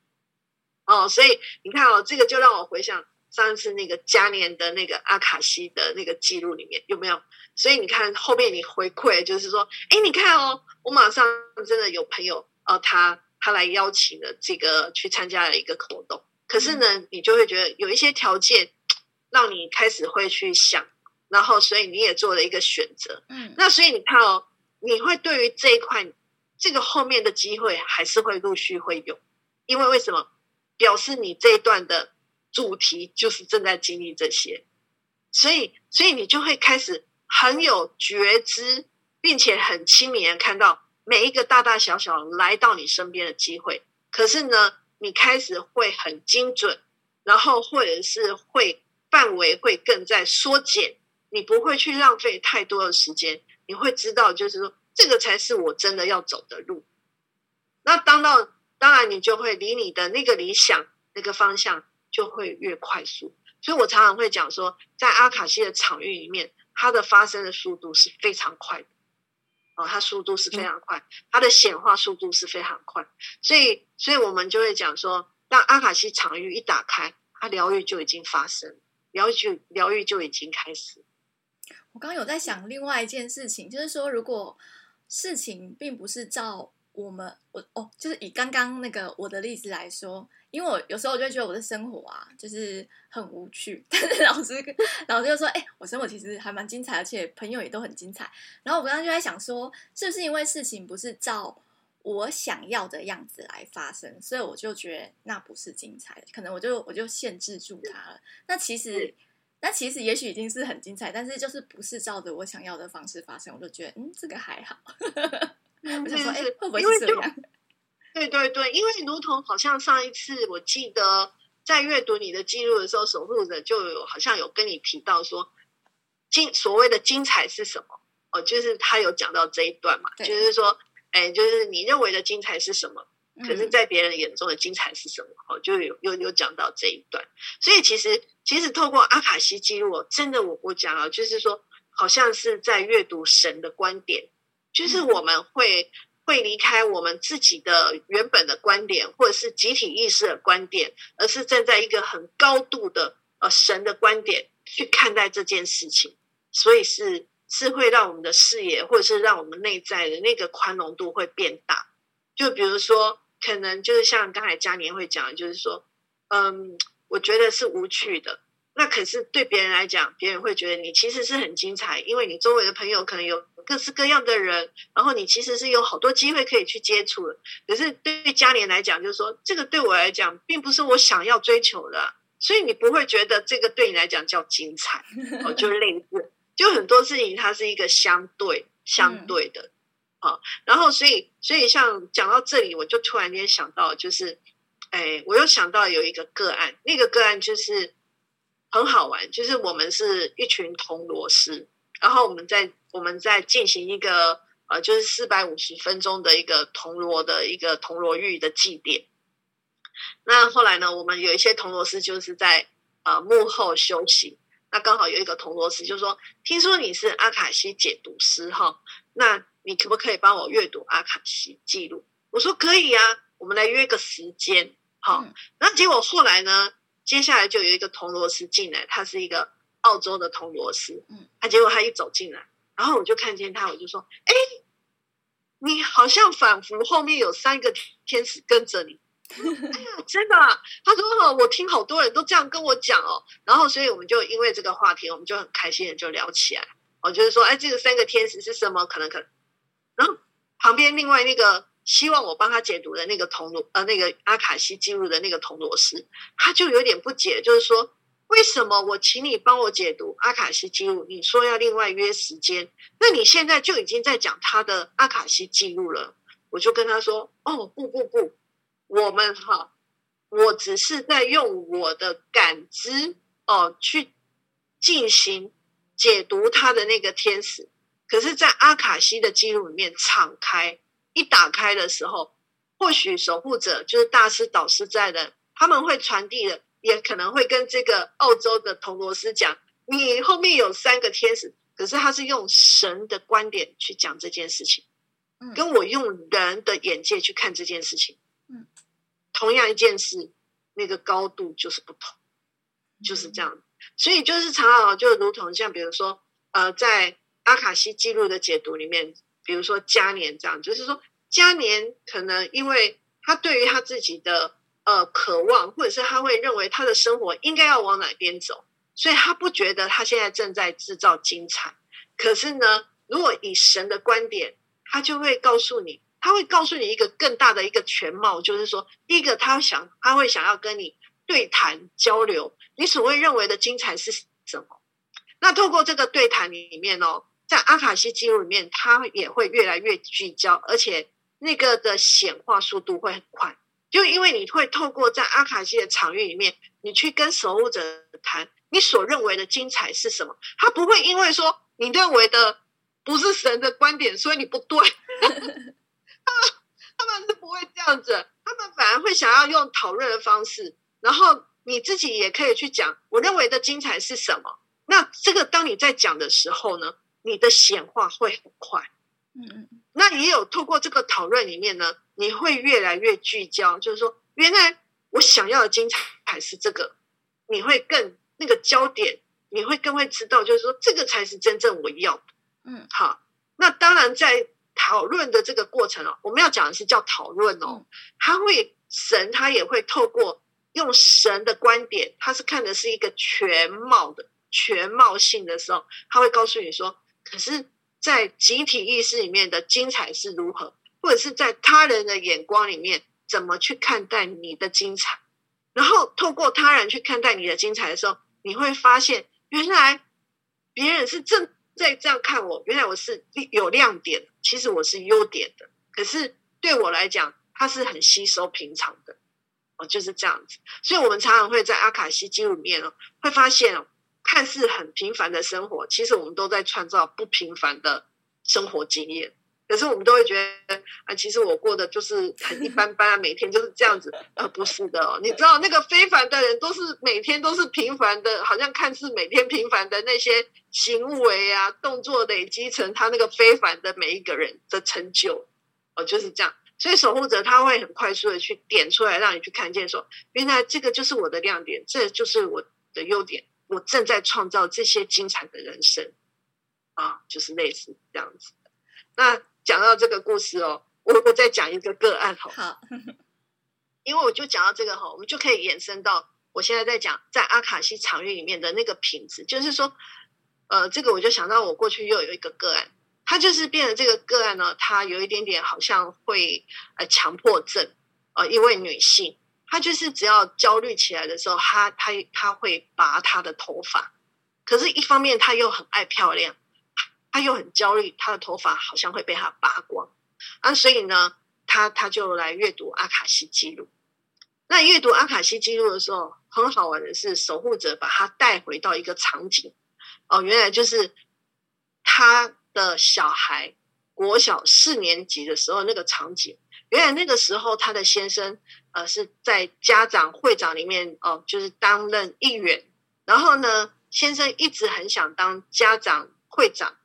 哦，所以你看哦，这个就让我回想上次那个嘉年的那个阿卡西的那个记录里面有没有？所以你看后面你回馈就是说，哎，你看哦，我马上真的有朋友哦，他他来邀请了这个去参加了一个活动，可是呢，你就会觉得有一些条件让你开始会去想，然后所以你也做了一个选择，嗯，那所以你看哦。你会对于这一块，这个后面的机会还是会陆续会有，因为为什么？表示你这一段的主题就是正在经历这些，所以所以你就会开始很有觉知，并且很亲民的看到每一个大大小小来到你身边的机会。可是呢，你开始会很精准，然后或者是会范围会更在缩减，你不会去浪费太多的时间，你会知道就是说这个才是我真的要走的路。那当到当然你就会离你的那个理想那个方向就会越快速。所以我常常会讲说，在阿卡西的场域里面，它的发生的速度是非常快的，哦，它速度是非常快，它的显化速度是非常快。所以，所以我们就会讲说，当阿卡西场域一打开，它疗愈就已经发生，疗愈就疗愈就已经开始。我刚刚有在想另外一件事情，就是说，如果事情并不是照我们我哦，就是以刚刚那个我的例子来说。因为我有时候我就会觉得我的生活啊，就是很无趣。[LAUGHS] 但是老师老师就说：“哎、欸，我生活其实还蛮精彩，而且朋友也都很精彩。”然后我刚刚就在想说，是不是因为事情不是照我想要的样子来发生，所以我就觉得那不是精彩的，可能我就我就限制住它了。那其实那其实也许已经是很精彩，但是就是不是照着我想要的方式发生，我就觉得嗯，这个还好。[LAUGHS] 我就说：“哎、欸，会不会是这样？” [LAUGHS] 对对对，因为如同好像上一次我记得在阅读你的记录的时候，守护者就有好像有跟你提到说，精所谓的精彩是什么？哦，就是他有讲到这一段嘛，就是说，哎，就是你认为的精彩是什么？可是，在别人眼中的精彩是什么？哦，就有有有讲到这一段。所以其实其实透过阿卡西记录，真的我我讲啊，就是说，好像是在阅读神的观点，就是我们会。会离开我们自己的原本的观点，或者是集体意识的观点，而是站在一个很高度的呃神的观点去看待这件事情，所以是是会让我们的视野，或者是让我们内在的那个宽容度会变大。就比如说，可能就是像刚才嘉年会讲的，就是说，嗯，我觉得是无趣的。那可是对别人来讲，别人会觉得你其实是很精彩，因为你周围的朋友可能有各式各样的人，然后你其实是有好多机会可以去接触的。可是对于嘉年来讲，就是说这个对我来讲，并不是我想要追求的，所以你不会觉得这个对你来讲叫精彩 [LAUGHS] 哦，就类似，就很多事情它是一个相对相对的啊。然后所以所以像讲到这里，我就突然间想到，就是哎，我又想到有一个个案，那个个案就是。很好玩，就是我们是一群铜锣师，然后我们在我们在进行一个呃，就是四百五十分钟的一个铜锣的一个铜锣浴的祭典。那后来呢，我们有一些铜锣师就是在呃幕后休息。那刚好有一个铜锣师就说：“听说你是阿卡西解读师哈，那你可不可以帮我阅读阿卡西记录？”我说：“可以啊，我们来约个时间。”好，那结果后来呢？接下来就有一个铜锣师进来，他是一个澳洲的铜锣师。嗯，他结果他一走进来，然后我就看见他，我就说：“哎，你好像仿佛后面有三个天使跟着你。”哎呀，真的啊？他说：“哦，我听好多人都这样跟我讲哦。”然后，所以我们就因为这个话题，我们就很开心的就聊起来。我就是说：“哎，这个三个天使是什么？可能可能。”然后旁边另外那个。希望我帮他解读的那个铜锣，呃，那个阿卡西记录的那个铜锣师，他就有点不解，就是说，为什么我请你帮我解读阿卡西记录，你说要另外约时间，那你现在就已经在讲他的阿卡西记录了。我就跟他说，哦，不不不，我们哈，我只是在用我的感知哦去进行解读他的那个天使，可是，在阿卡西的记录里面敞开。一打开的时候，或许守护者就是大师导师在的，他们会传递的，也可能会跟这个澳洲的铜锣师讲，你后面有三个天使，可是他是用神的观点去讲这件事情，跟我用人的眼界去看这件事情，嗯，同样一件事，那个高度就是不同，就是这样，所以就是常常就如同像比如说，呃，在阿卡西记录的解读里面。比如说嘉年这样，就是说嘉年可能因为他对于他自己的呃渴望，或者是他会认为他的生活应该要往哪边走，所以他不觉得他现在正在制造精彩。可是呢，如果以神的观点，他就会告诉你，他会告诉你一个更大的一个全貌，就是说，第一个他想他会想要跟你对谈交流，你所谓认为的精彩是什么？那透过这个对谈里面哦，在阿卡西记录里面，他也会越来越聚焦，而且那个的显化速度会很快。就因为你会透过在阿卡西的场域里面，你去跟守护者谈你所认为的精彩是什么，他不会因为说你认为的不是神的观点，所以你不对。[LAUGHS] 他们他们是不会这样子，他们反而会想要用讨论的方式，然后你自己也可以去讲我认为的精彩是什么。那这个当你在讲的时候呢，你的显化会很快。嗯嗯。那也有透过这个讨论里面呢，你会越来越聚焦，就是说，原来我想要的精彩是这个，你会更那个焦点，你会更会知道，就是说，这个才是真正我要的。嗯，好。那当然，在讨论的这个过程哦，我们要讲的是叫讨论哦，他会神他也会透过用神的观点，他是看的是一个全貌的。全貌性的时候，他会告诉你说：“可是，在集体意识里面的精彩是如何，或者是在他人的眼光里面怎么去看待你的精彩？然后透过他人去看待你的精彩的时候，你会发现，原来别人是正在这样看我，原来我是有亮点，其实我是优点的。可是对我来讲，它是很吸收平常的哦，就是这样子。所以，我们常常会在阿卡西记录里面哦，会发现哦。”看似很平凡的生活，其实我们都在创造不平凡的生活经验。可是我们都会觉得啊，其实我过的就是很一般般啊，每天就是这样子。呃，不是的哦，你知道那个非凡的人都是每天都是平凡的，好像看似每天平凡的那些行为啊、动作累积成他那个非凡的每一个人的成就哦，就是这样。所以守护者他会很快速的去点出来，让你去看见说，原来这个就是我的亮点，这就是我的优点。我正在创造这些精彩的人生啊，就是类似这样子。那讲到这个故事哦，我我再讲一个个案好，好，因为我就讲到这个哈，我们就可以延伸到我现在在讲在阿卡西场域里面的那个品质，就是说，呃，这个我就想到我过去又有一个个案，他就是变得这个个案呢，他有一点点好像会呃强迫症，呃，一位女性。他就是只要焦虑起来的时候，他他他会拔他的头发，可是，一方面他又很爱漂亮，他又很焦虑，他的头发好像会被他拔光啊，所以呢，他他就来阅读阿卡西记录。那阅读阿卡西记录的时候，很好玩的是，守护者把他带回到一个场景哦，原来就是他的小孩国小四年级的时候那个场景。原来那个时候，他的先生呃是在家长会长里面哦、呃，就是担任议员。然后呢，先生一直很想当家长会长，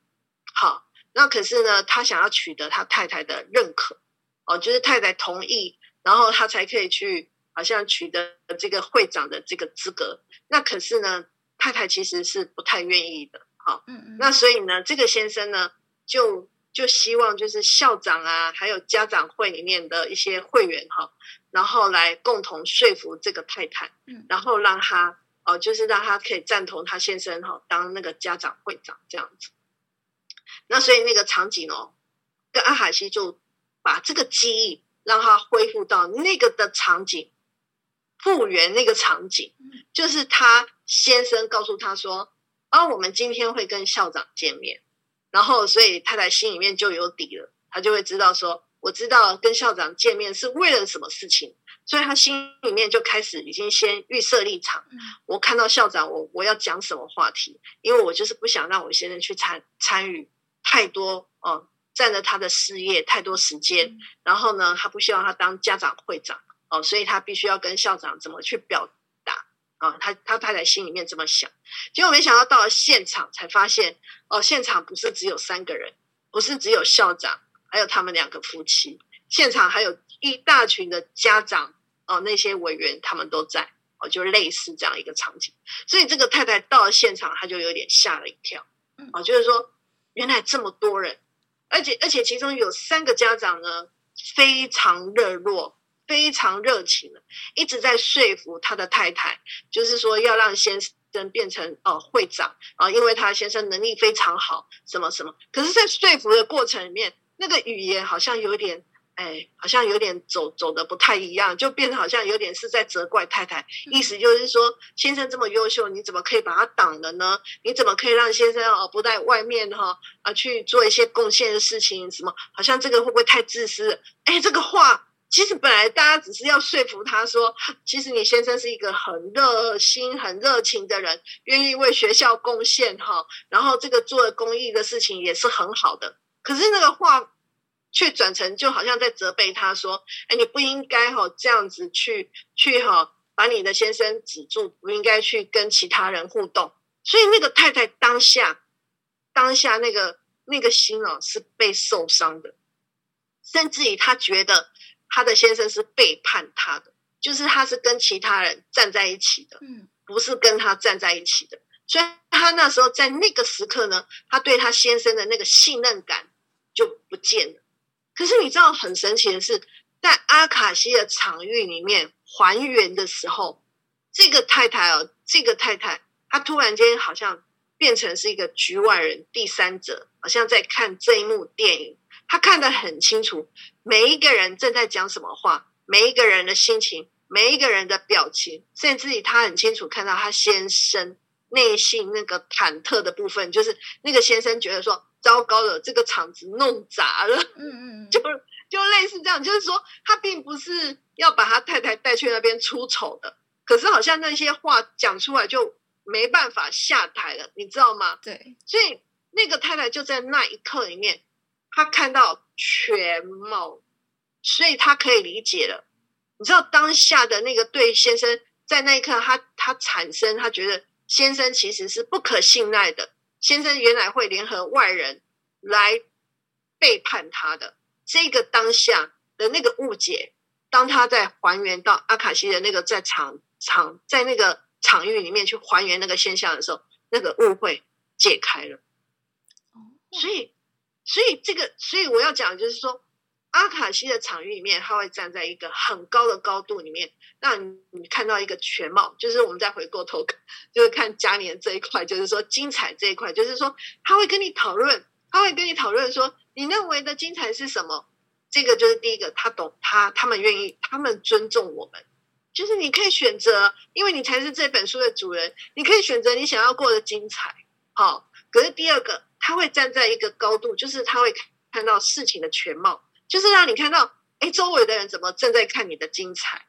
好，那可是呢，他想要取得他太太的认可哦、呃，就是太太同意，然后他才可以去好像取得这个会长的这个资格。那可是呢，太太其实是不太愿意的，好，嗯嗯，那所以呢，这个先生呢就。就希望就是校长啊，还有家长会里面的一些会员哈，然后来共同说服这个太太，嗯，然后让他哦，就是让他可以赞同他先生哈当那个家长会长这样子。那所以那个场景哦，跟阿海西就把这个记忆让他恢复到那个的场景，复原那个场景，就是他先生告诉他说，啊，我们今天会跟校长见面。然后，所以太太心里面就有底了，他就会知道说，我知道跟校长见面是为了什么事情，所以他心里面就开始已经先预设立场。我看到校长，我我要讲什么话题？因为我就是不想让我先生去参参与太多哦，占了他的事业太多时间。然后呢，他不希望他当家长会长哦，所以他必须要跟校长怎么去表达啊？他他太太心里面这么想，结果没想到到了现场才发现。哦，现场不是只有三个人，不是只有校长，还有他们两个夫妻，现场还有一大群的家长哦，那些委员他们都在哦，就类似这样一个场景。所以这个太太到了现场，她就有点吓了一跳，哦，就是说原来这么多人，而且而且其中有三个家长呢，非常热络，非常热情的，一直在说服他的太太，就是说要让先生。变成哦会长啊，因为他先生能力非常好，什么什么。可是，在说服的过程里面，那个语言好像有点哎，好像有点走走的不太一样，就变得好像有点是在责怪太太，意思就是说，先生这么优秀，你怎么可以把他挡了呢？你怎么可以让先生哦不在外面哈啊去做一些贡献的事情？什么？好像这个会不会太自私？哎，这个话其实本来大家只是要说服他说，其实你先生是一个很热心、很热情的人，愿意为学校贡献哈，然后这个做公益的事情也是很好的。可是那个话。却转成就好像在责备他说：“哎，你不应该哈这样子去去哈把你的先生止住，不应该去跟其他人互动。”所以那个太太当下当下那个那个心哦是被受伤的，甚至于他觉得她的先生是背叛她的，就是他是跟其他人站在一起的，嗯，不是跟他站在一起的。所以她那时候在那个时刻呢，她对她先生的那个信任感就不见了。可是你知道很神奇的是，在阿卡西的场域里面还原的时候，这个太太哦，这个太太她突然间好像变成是一个局外人、第三者，好像在看这一幕电影。她看得很清楚，每一个人正在讲什么话，每一个人的心情，每一个人的表情，甚至于她很清楚看到他先生内心那个忐忑的部分，就是那个先生觉得说。糟糕了，这个场子弄砸了。嗯嗯嗯，[LAUGHS] 就就类似这样，就是说他并不是要把他太太带去那边出丑的，可是好像那些话讲出来就没办法下台了，你知道吗？对，所以那个太太就在那一刻里面，她看到全貌，所以他可以理解了。你知道当下的那个对先生，在那一刻他，他他产生他觉得先生其实是不可信赖的。先生原来会联合外人来背叛他的这个当下的那个误解，当他在还原到阿卡西的那个在场场在那个场域里面去还原那个现象的时候，那个误会解开了。所以，所以这个，所以我要讲的就是说。阿卡西的场域里面，他会站在一个很高的高度里面，让你看到一个全貌。就是我们再回过头看，就是看嘉年这一块，就是说精彩这一块，就是说他会跟你讨论，他会跟你讨论说，你认为的精彩是什么？这个就是第一个，他懂他，他们愿意，他们尊重我们。就是你可以选择，因为你才是这本书的主人，你可以选择你想要过的精彩。好，可是第二个，他会站在一个高度，就是他会看到事情的全貌。就是让你看到，哎，周围的人怎么正在看你的精彩？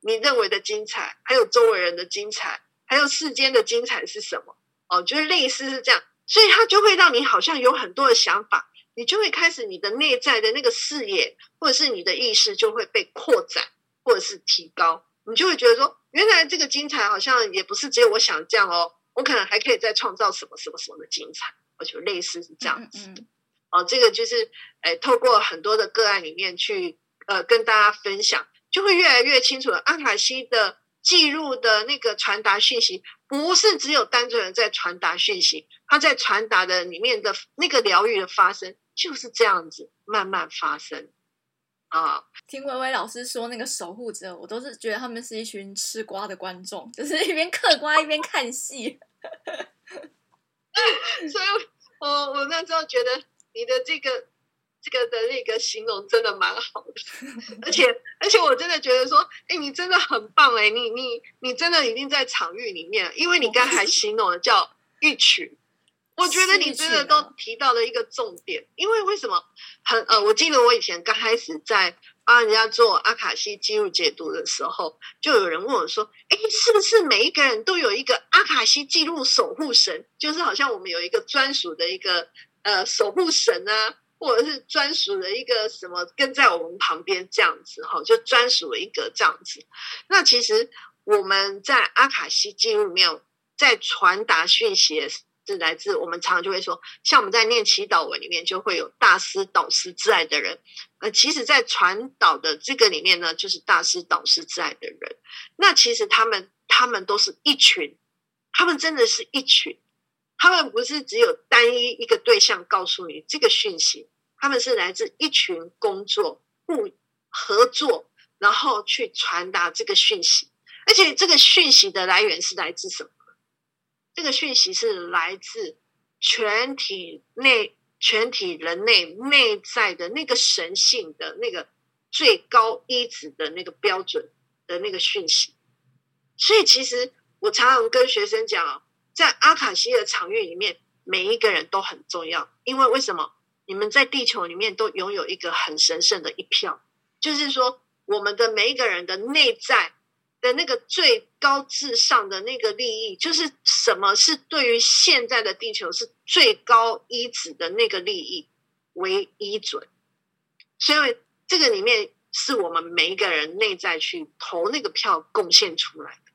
你认为的精彩，还有周围人的精彩，还有世间的精彩是什么？哦，就是类似是这样，所以他就会让你好像有很多的想法，你就会开始你的内在的那个视野，或者是你的意识就会被扩展，或者是提高，你就会觉得说，原来这个精彩好像也不是只有我想这样哦，我可能还可以再创造什么什么什么的精彩，我觉得类似是这样子。嗯嗯哦，这个就是，诶，透过很多的个案里面去，呃，跟大家分享，就会越来越清楚了。阿卡西的记录的那个传达讯息，不是只有单纯的在传达讯息，他在传达的里面的那个疗愈的发生，就是这样子慢慢发生。啊，听薇薇老师说那个守护者，我都是觉得他们是一群吃瓜的观众，就是一边嗑瓜一边看戏。[LAUGHS] 所以，我我那时候觉得。你的这个这个的那个形容真的蛮好的，[LAUGHS] 而且而且我真的觉得说，哎，你真的很棒哎，你你你真的已经在场域里面，因为你刚才形容的叫一曲，我觉得你真的都提到了一个重点，因为为什么很呃，我记得我以前刚开始在帮人家做阿卡西记录解读的时候，就有人问我说，哎，是不是每一个人都有一个阿卡西记录守护神？就是好像我们有一个专属的一个。呃，守护神啊，或者是专属的一个什么，跟在我们旁边这样子哈，就专属的一个这样子。那其实我们在阿卡西记录里面，在传达讯息是来自我们常常就会说，像我们在念祈祷文里面就会有大师、导师之爱的人。呃，其实，在传导的这个里面呢，就是大师、导师之爱的人。那其实他们，他们都是一群，他们真的是一群。他们不是只有单一一个对象告诉你这个讯息，他们是来自一群工作、不合作，然后去传达这个讯息。而且这个讯息的来源是来自什么？这个讯息是来自全体内、全体人类内在的那个神性的那个最高一值的那个标准的那个讯息。所以其实我常常跟学生讲，在阿卡西的场域里面，每一个人都很重要，因为为什么？你们在地球里面都拥有一个很神圣的一票，就是说，我们的每一个人的内在的那个最高至上的那个利益，就是什么是对于现在的地球是最高一指的那个利益为依准。所以这个里面是我们每一个人内在去投那个票贡献出来的，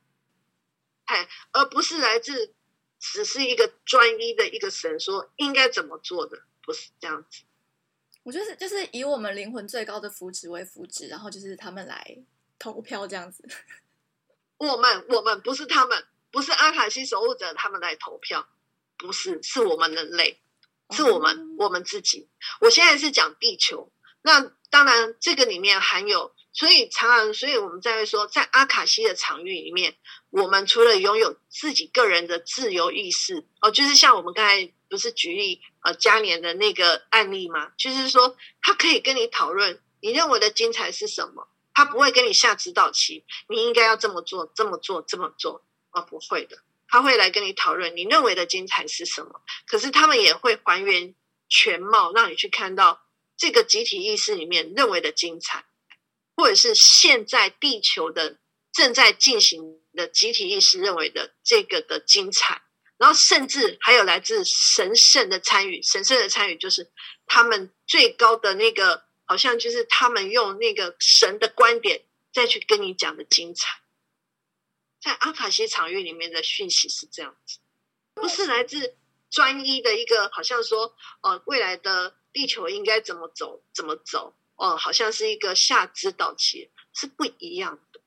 哎，而不是来自只是一个专一的一个神说应该怎么做的。不是这样子，我就是就是以我们灵魂最高的福祉为福祉，然后就是他们来投票这样子。我们我们不是他们，不是阿卡西守护者，他们来投票，不是，是我们人类，是我们、嗯、我们自己。我现在是讲地球，那当然这个里面含有，所以常常，所以我们在说，在阿卡西的场域里面，我们除了拥有自己个人的自由意识，哦，就是像我们刚才。不是举例呃嘉年的那个案例吗？就是说，他可以跟你讨论你认为的精彩是什么，他不会跟你下指导棋，你应该要这么做，这么做，这么做啊，不会的，他会来跟你讨论你认为的精彩是什么。可是他们也会还原全貌，让你去看到这个集体意识里面认为的精彩，或者是现在地球的正在进行的集体意识认为的这个的精彩。然后甚至还有来自神圣的参与，神圣的参与就是他们最高的那个，好像就是他们用那个神的观点再去跟你讲的精彩。在阿卡西场域里面的讯息是这样子，不是来自专一的一个，好像说，呃，未来的地球应该怎么走，怎么走，哦、呃，好像是一个下指导期，是不一样的，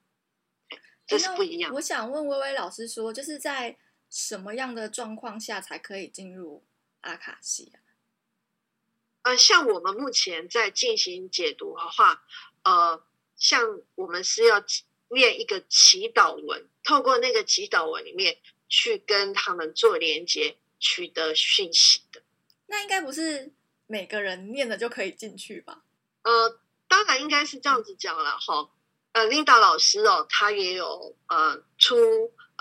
这是不一样。我想问薇薇老师说，就是在。什么样的状况下才可以进入阿卡西啊？呃，像我们目前在进行解读的话，呃，像我们是要念一个祈祷文，透过那个祈祷文里面去跟他们做连接，取得讯息的。那应该不是每个人念了就可以进去吧？呃，当然应该是这样子讲了哈。呃，Linda 老师哦，他也有呃出。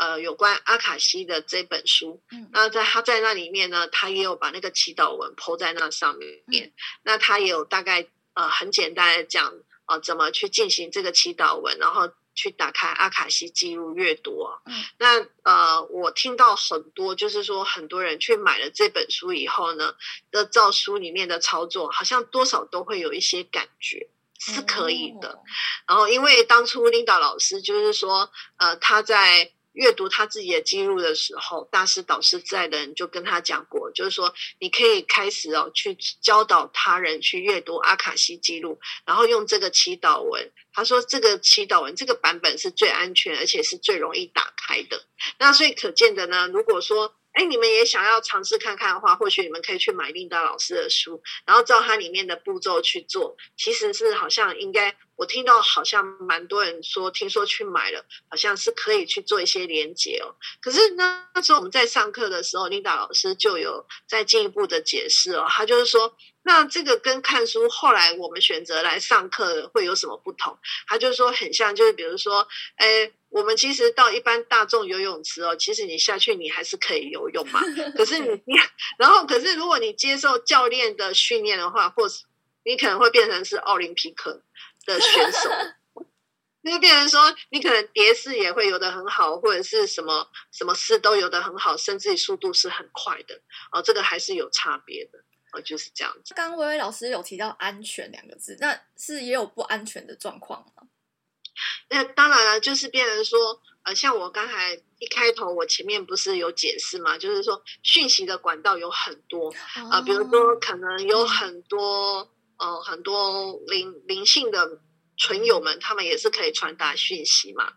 呃，有关阿卡西的这本书，嗯，那在他在那里面呢，他也有把那个祈祷文 po 在那上面，嗯、那他也有大概呃很简单的讲啊、呃，怎么去进行这个祈祷文，然后去打开阿卡西记录阅读啊。嗯、那呃，我听到很多就是说，很多人去买了这本书以后呢，的照书里面的操作，好像多少都会有一些感觉是可以的。嗯、然后，因为当初领导老师就是说，呃，他在。阅读他自己的记录的时候，大师导师在的人就跟他讲过，就是说你可以开始哦，去教导他人去阅读阿卡西记录，然后用这个祈祷文。他说这个祈祷文这个版本是最安全，而且是最容易打开的。那所以可见的呢，如果说。哎，你们也想要尝试看看的话，或许你们可以去买琳达老师的书，然后照它里面的步骤去做。其实是好像应该，我听到好像蛮多人说，听说去买了，好像是可以去做一些连接哦。可是那那时候我们在上课的时候，琳达老师就有再进一步的解释哦，他就是说。那这个跟看书后来我们选择来上课会有什么不同？他就说很像，就是比如说，哎，我们其实到一般大众游泳池哦，其实你下去你还是可以游泳嘛。[LAUGHS] 可是你，[LAUGHS] 然后可是如果你接受教练的训练的话，或是你可能会变成是奥林匹克的选手，[LAUGHS] 那就变成说你可能蝶式也会游得很好，或者是什么什么式都游得很好，甚至速度是很快的哦，这个还是有差别的。哦，就是这样子。刚刚薇薇老师有提到“安全”两个字，那是也有不安全的状况吗？那当然了，就是变成说，呃，像我刚才一开头，我前面不是有解释吗？就是说，讯息的管道有很多啊，呃，比如说可能有很多，嗯，呃，很多灵灵性的存友们，他们也是可以传达讯息嘛。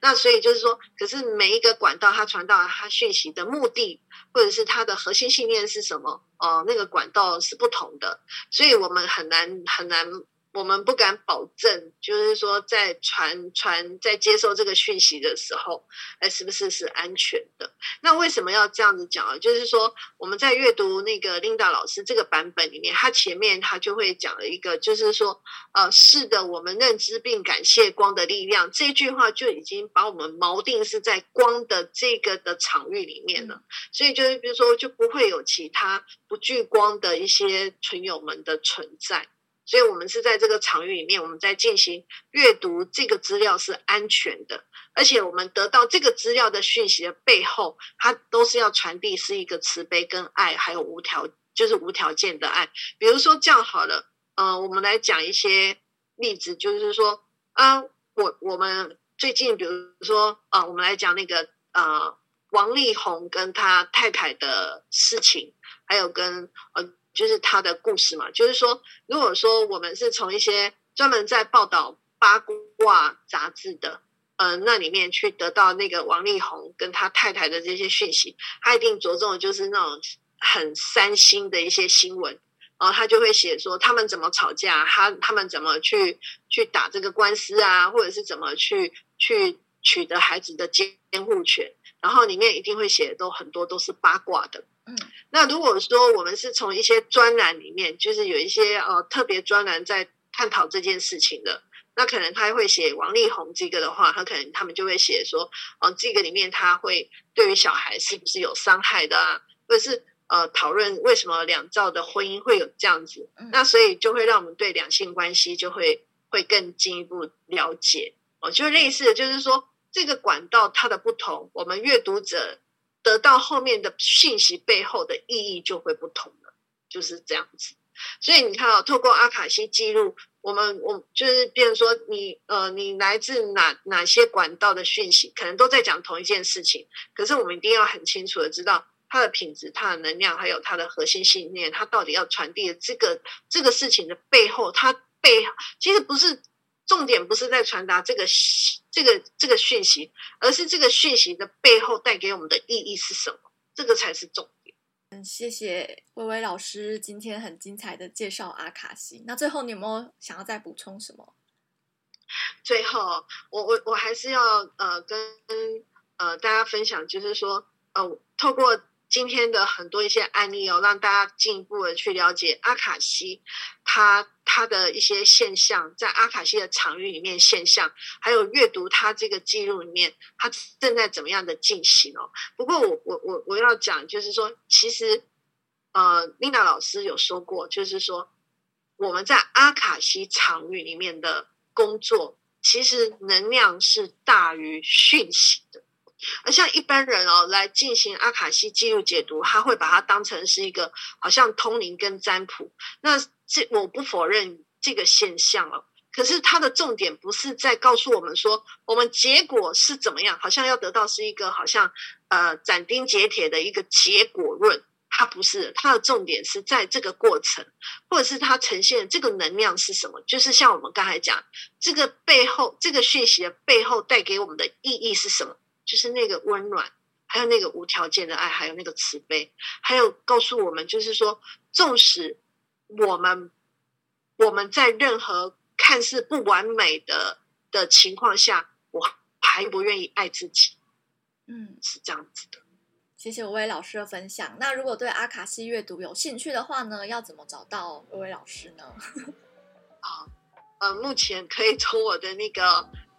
那所以就是说，可是每一个管道，它传到它讯息的目的，或者是它的核心信念是什么？哦、那个管道是不同的，所以我们很难很难我们不敢保证，就是说在传传在接受这个讯息的时候，哎，是不是是安全的？那为什么要这样子讲啊？就是说我们在阅读那个 Linda 老师这个版本里面，他前面他就会讲了一个，就是说，呃，是的，我们认知并感谢光的力量。这句话就已经把我们锚定是在光的这个的场域里面了。所以就是比如说，就不会有其他不聚光的一些存友们的存在。所以，我们是在这个场域里面，我们在进行阅读这个资料是安全的，而且我们得到这个资料的讯息的背后，它都是要传递是一个慈悲跟爱，还有无条就是无条件的爱。比如说这样好了，呃，我们来讲一些例子，就是说，啊，我我们最近比如说啊、我们来讲那个呃，王力宏跟他太太的事情，还有跟呃。就是他的故事嘛，就是说，如果说我们是从一些专门在报道八卦杂志的，呃，那里面去得到那个王力宏跟他太太的这些讯息，他一定着重的就是那种很三星的一些新闻，然后他就会写说他们怎么吵架，他他们怎么去去打这个官司啊，或者是怎么去去取得孩子的监护权，然后里面一定会写都很多都是八卦的。嗯，那如果说我们是从一些专栏里面，就是有一些呃特别专栏在探讨这件事情的，那可能他会写王力宏这个的话，他可能他们就会写说，哦、呃，这个里面他会对于小孩是不是有伤害的啊，或者是呃讨论为什么两造的婚姻会有这样子，那所以就会让我们对两性关系就会会更进一步了解哦，就类似的就是说这个管道它的不同，我们阅读者。得到后面的信息背后的意义就会不同了，就是这样子。所以你看啊、透过阿卡西记录，我们我就是，比如说你呃，你来自哪哪些管道的讯息，可能都在讲同一件事情。可是我们一定要很清楚的知道它的品质、它的能量，还有它的核心信念，它到底要传递的这个这个事情的背后，它背其实不是。重点不是在传达这个这个这个讯息，而是这个讯息的背后带给我们的意义是什么？这个才是重点。嗯，谢谢薇薇老师今天很精彩的介绍阿卡西。那最后你有没有想要再补充什么？最后，我我我还是要呃跟呃大家分享，就是说呃透过。今天的很多一些案例哦，让大家进一步的去了解阿卡西，它它的一些现象，在阿卡西的场域里面现象，还有阅读它这个记录里面，它正在怎么样的进行哦。不过我我我我要讲，就是说，其实呃，Linda 老师有说过，就是说我们在阿卡西场域里面的工作，其实能量是大于讯息的。而像一般人哦，来进行阿卡西记录解读，他会把它当成是一个好像通灵跟占卜。那这我不否认这个现象哦，可是它的重点不是在告诉我们说我们结果是怎么样，好像要得到是一个好像呃斩钉截铁的一个结果论。它不是，它的重点是在这个过程，或者是它呈现这个能量是什么？就是像我们刚才讲，这个背后这个讯息的背后带给我们的意义是什么？就是那个温暖，还有那个无条件的爱，还有那个慈悲，还有告诉我们，就是说，纵使我们我们在任何看似不完美的的情况下，我还不愿意爱自己。嗯，是这样子的。谢谢薇薇老师的分享。那如果对阿卡西阅读有兴趣的话呢，要怎么找到薇薇老师呢？[LAUGHS] 啊，呃，目前可以从我的那个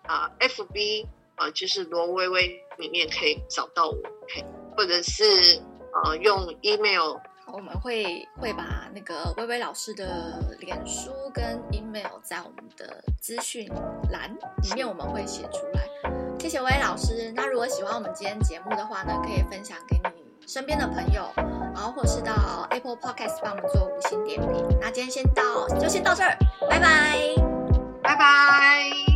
啊、呃、FB。啊，就是罗薇薇里面可以找到我，或者是呃用 email，我们会会把那个薇薇老师的脸书跟 email 在我们的资讯栏里面，我们会写出来。谢谢薇薇老师。那如果喜欢我们今天节目的话呢，可以分享给你身边的朋友，然后或是到 Apple Podcast 帮我们做五星点评。那今天先到就先到这儿，拜拜拜拜。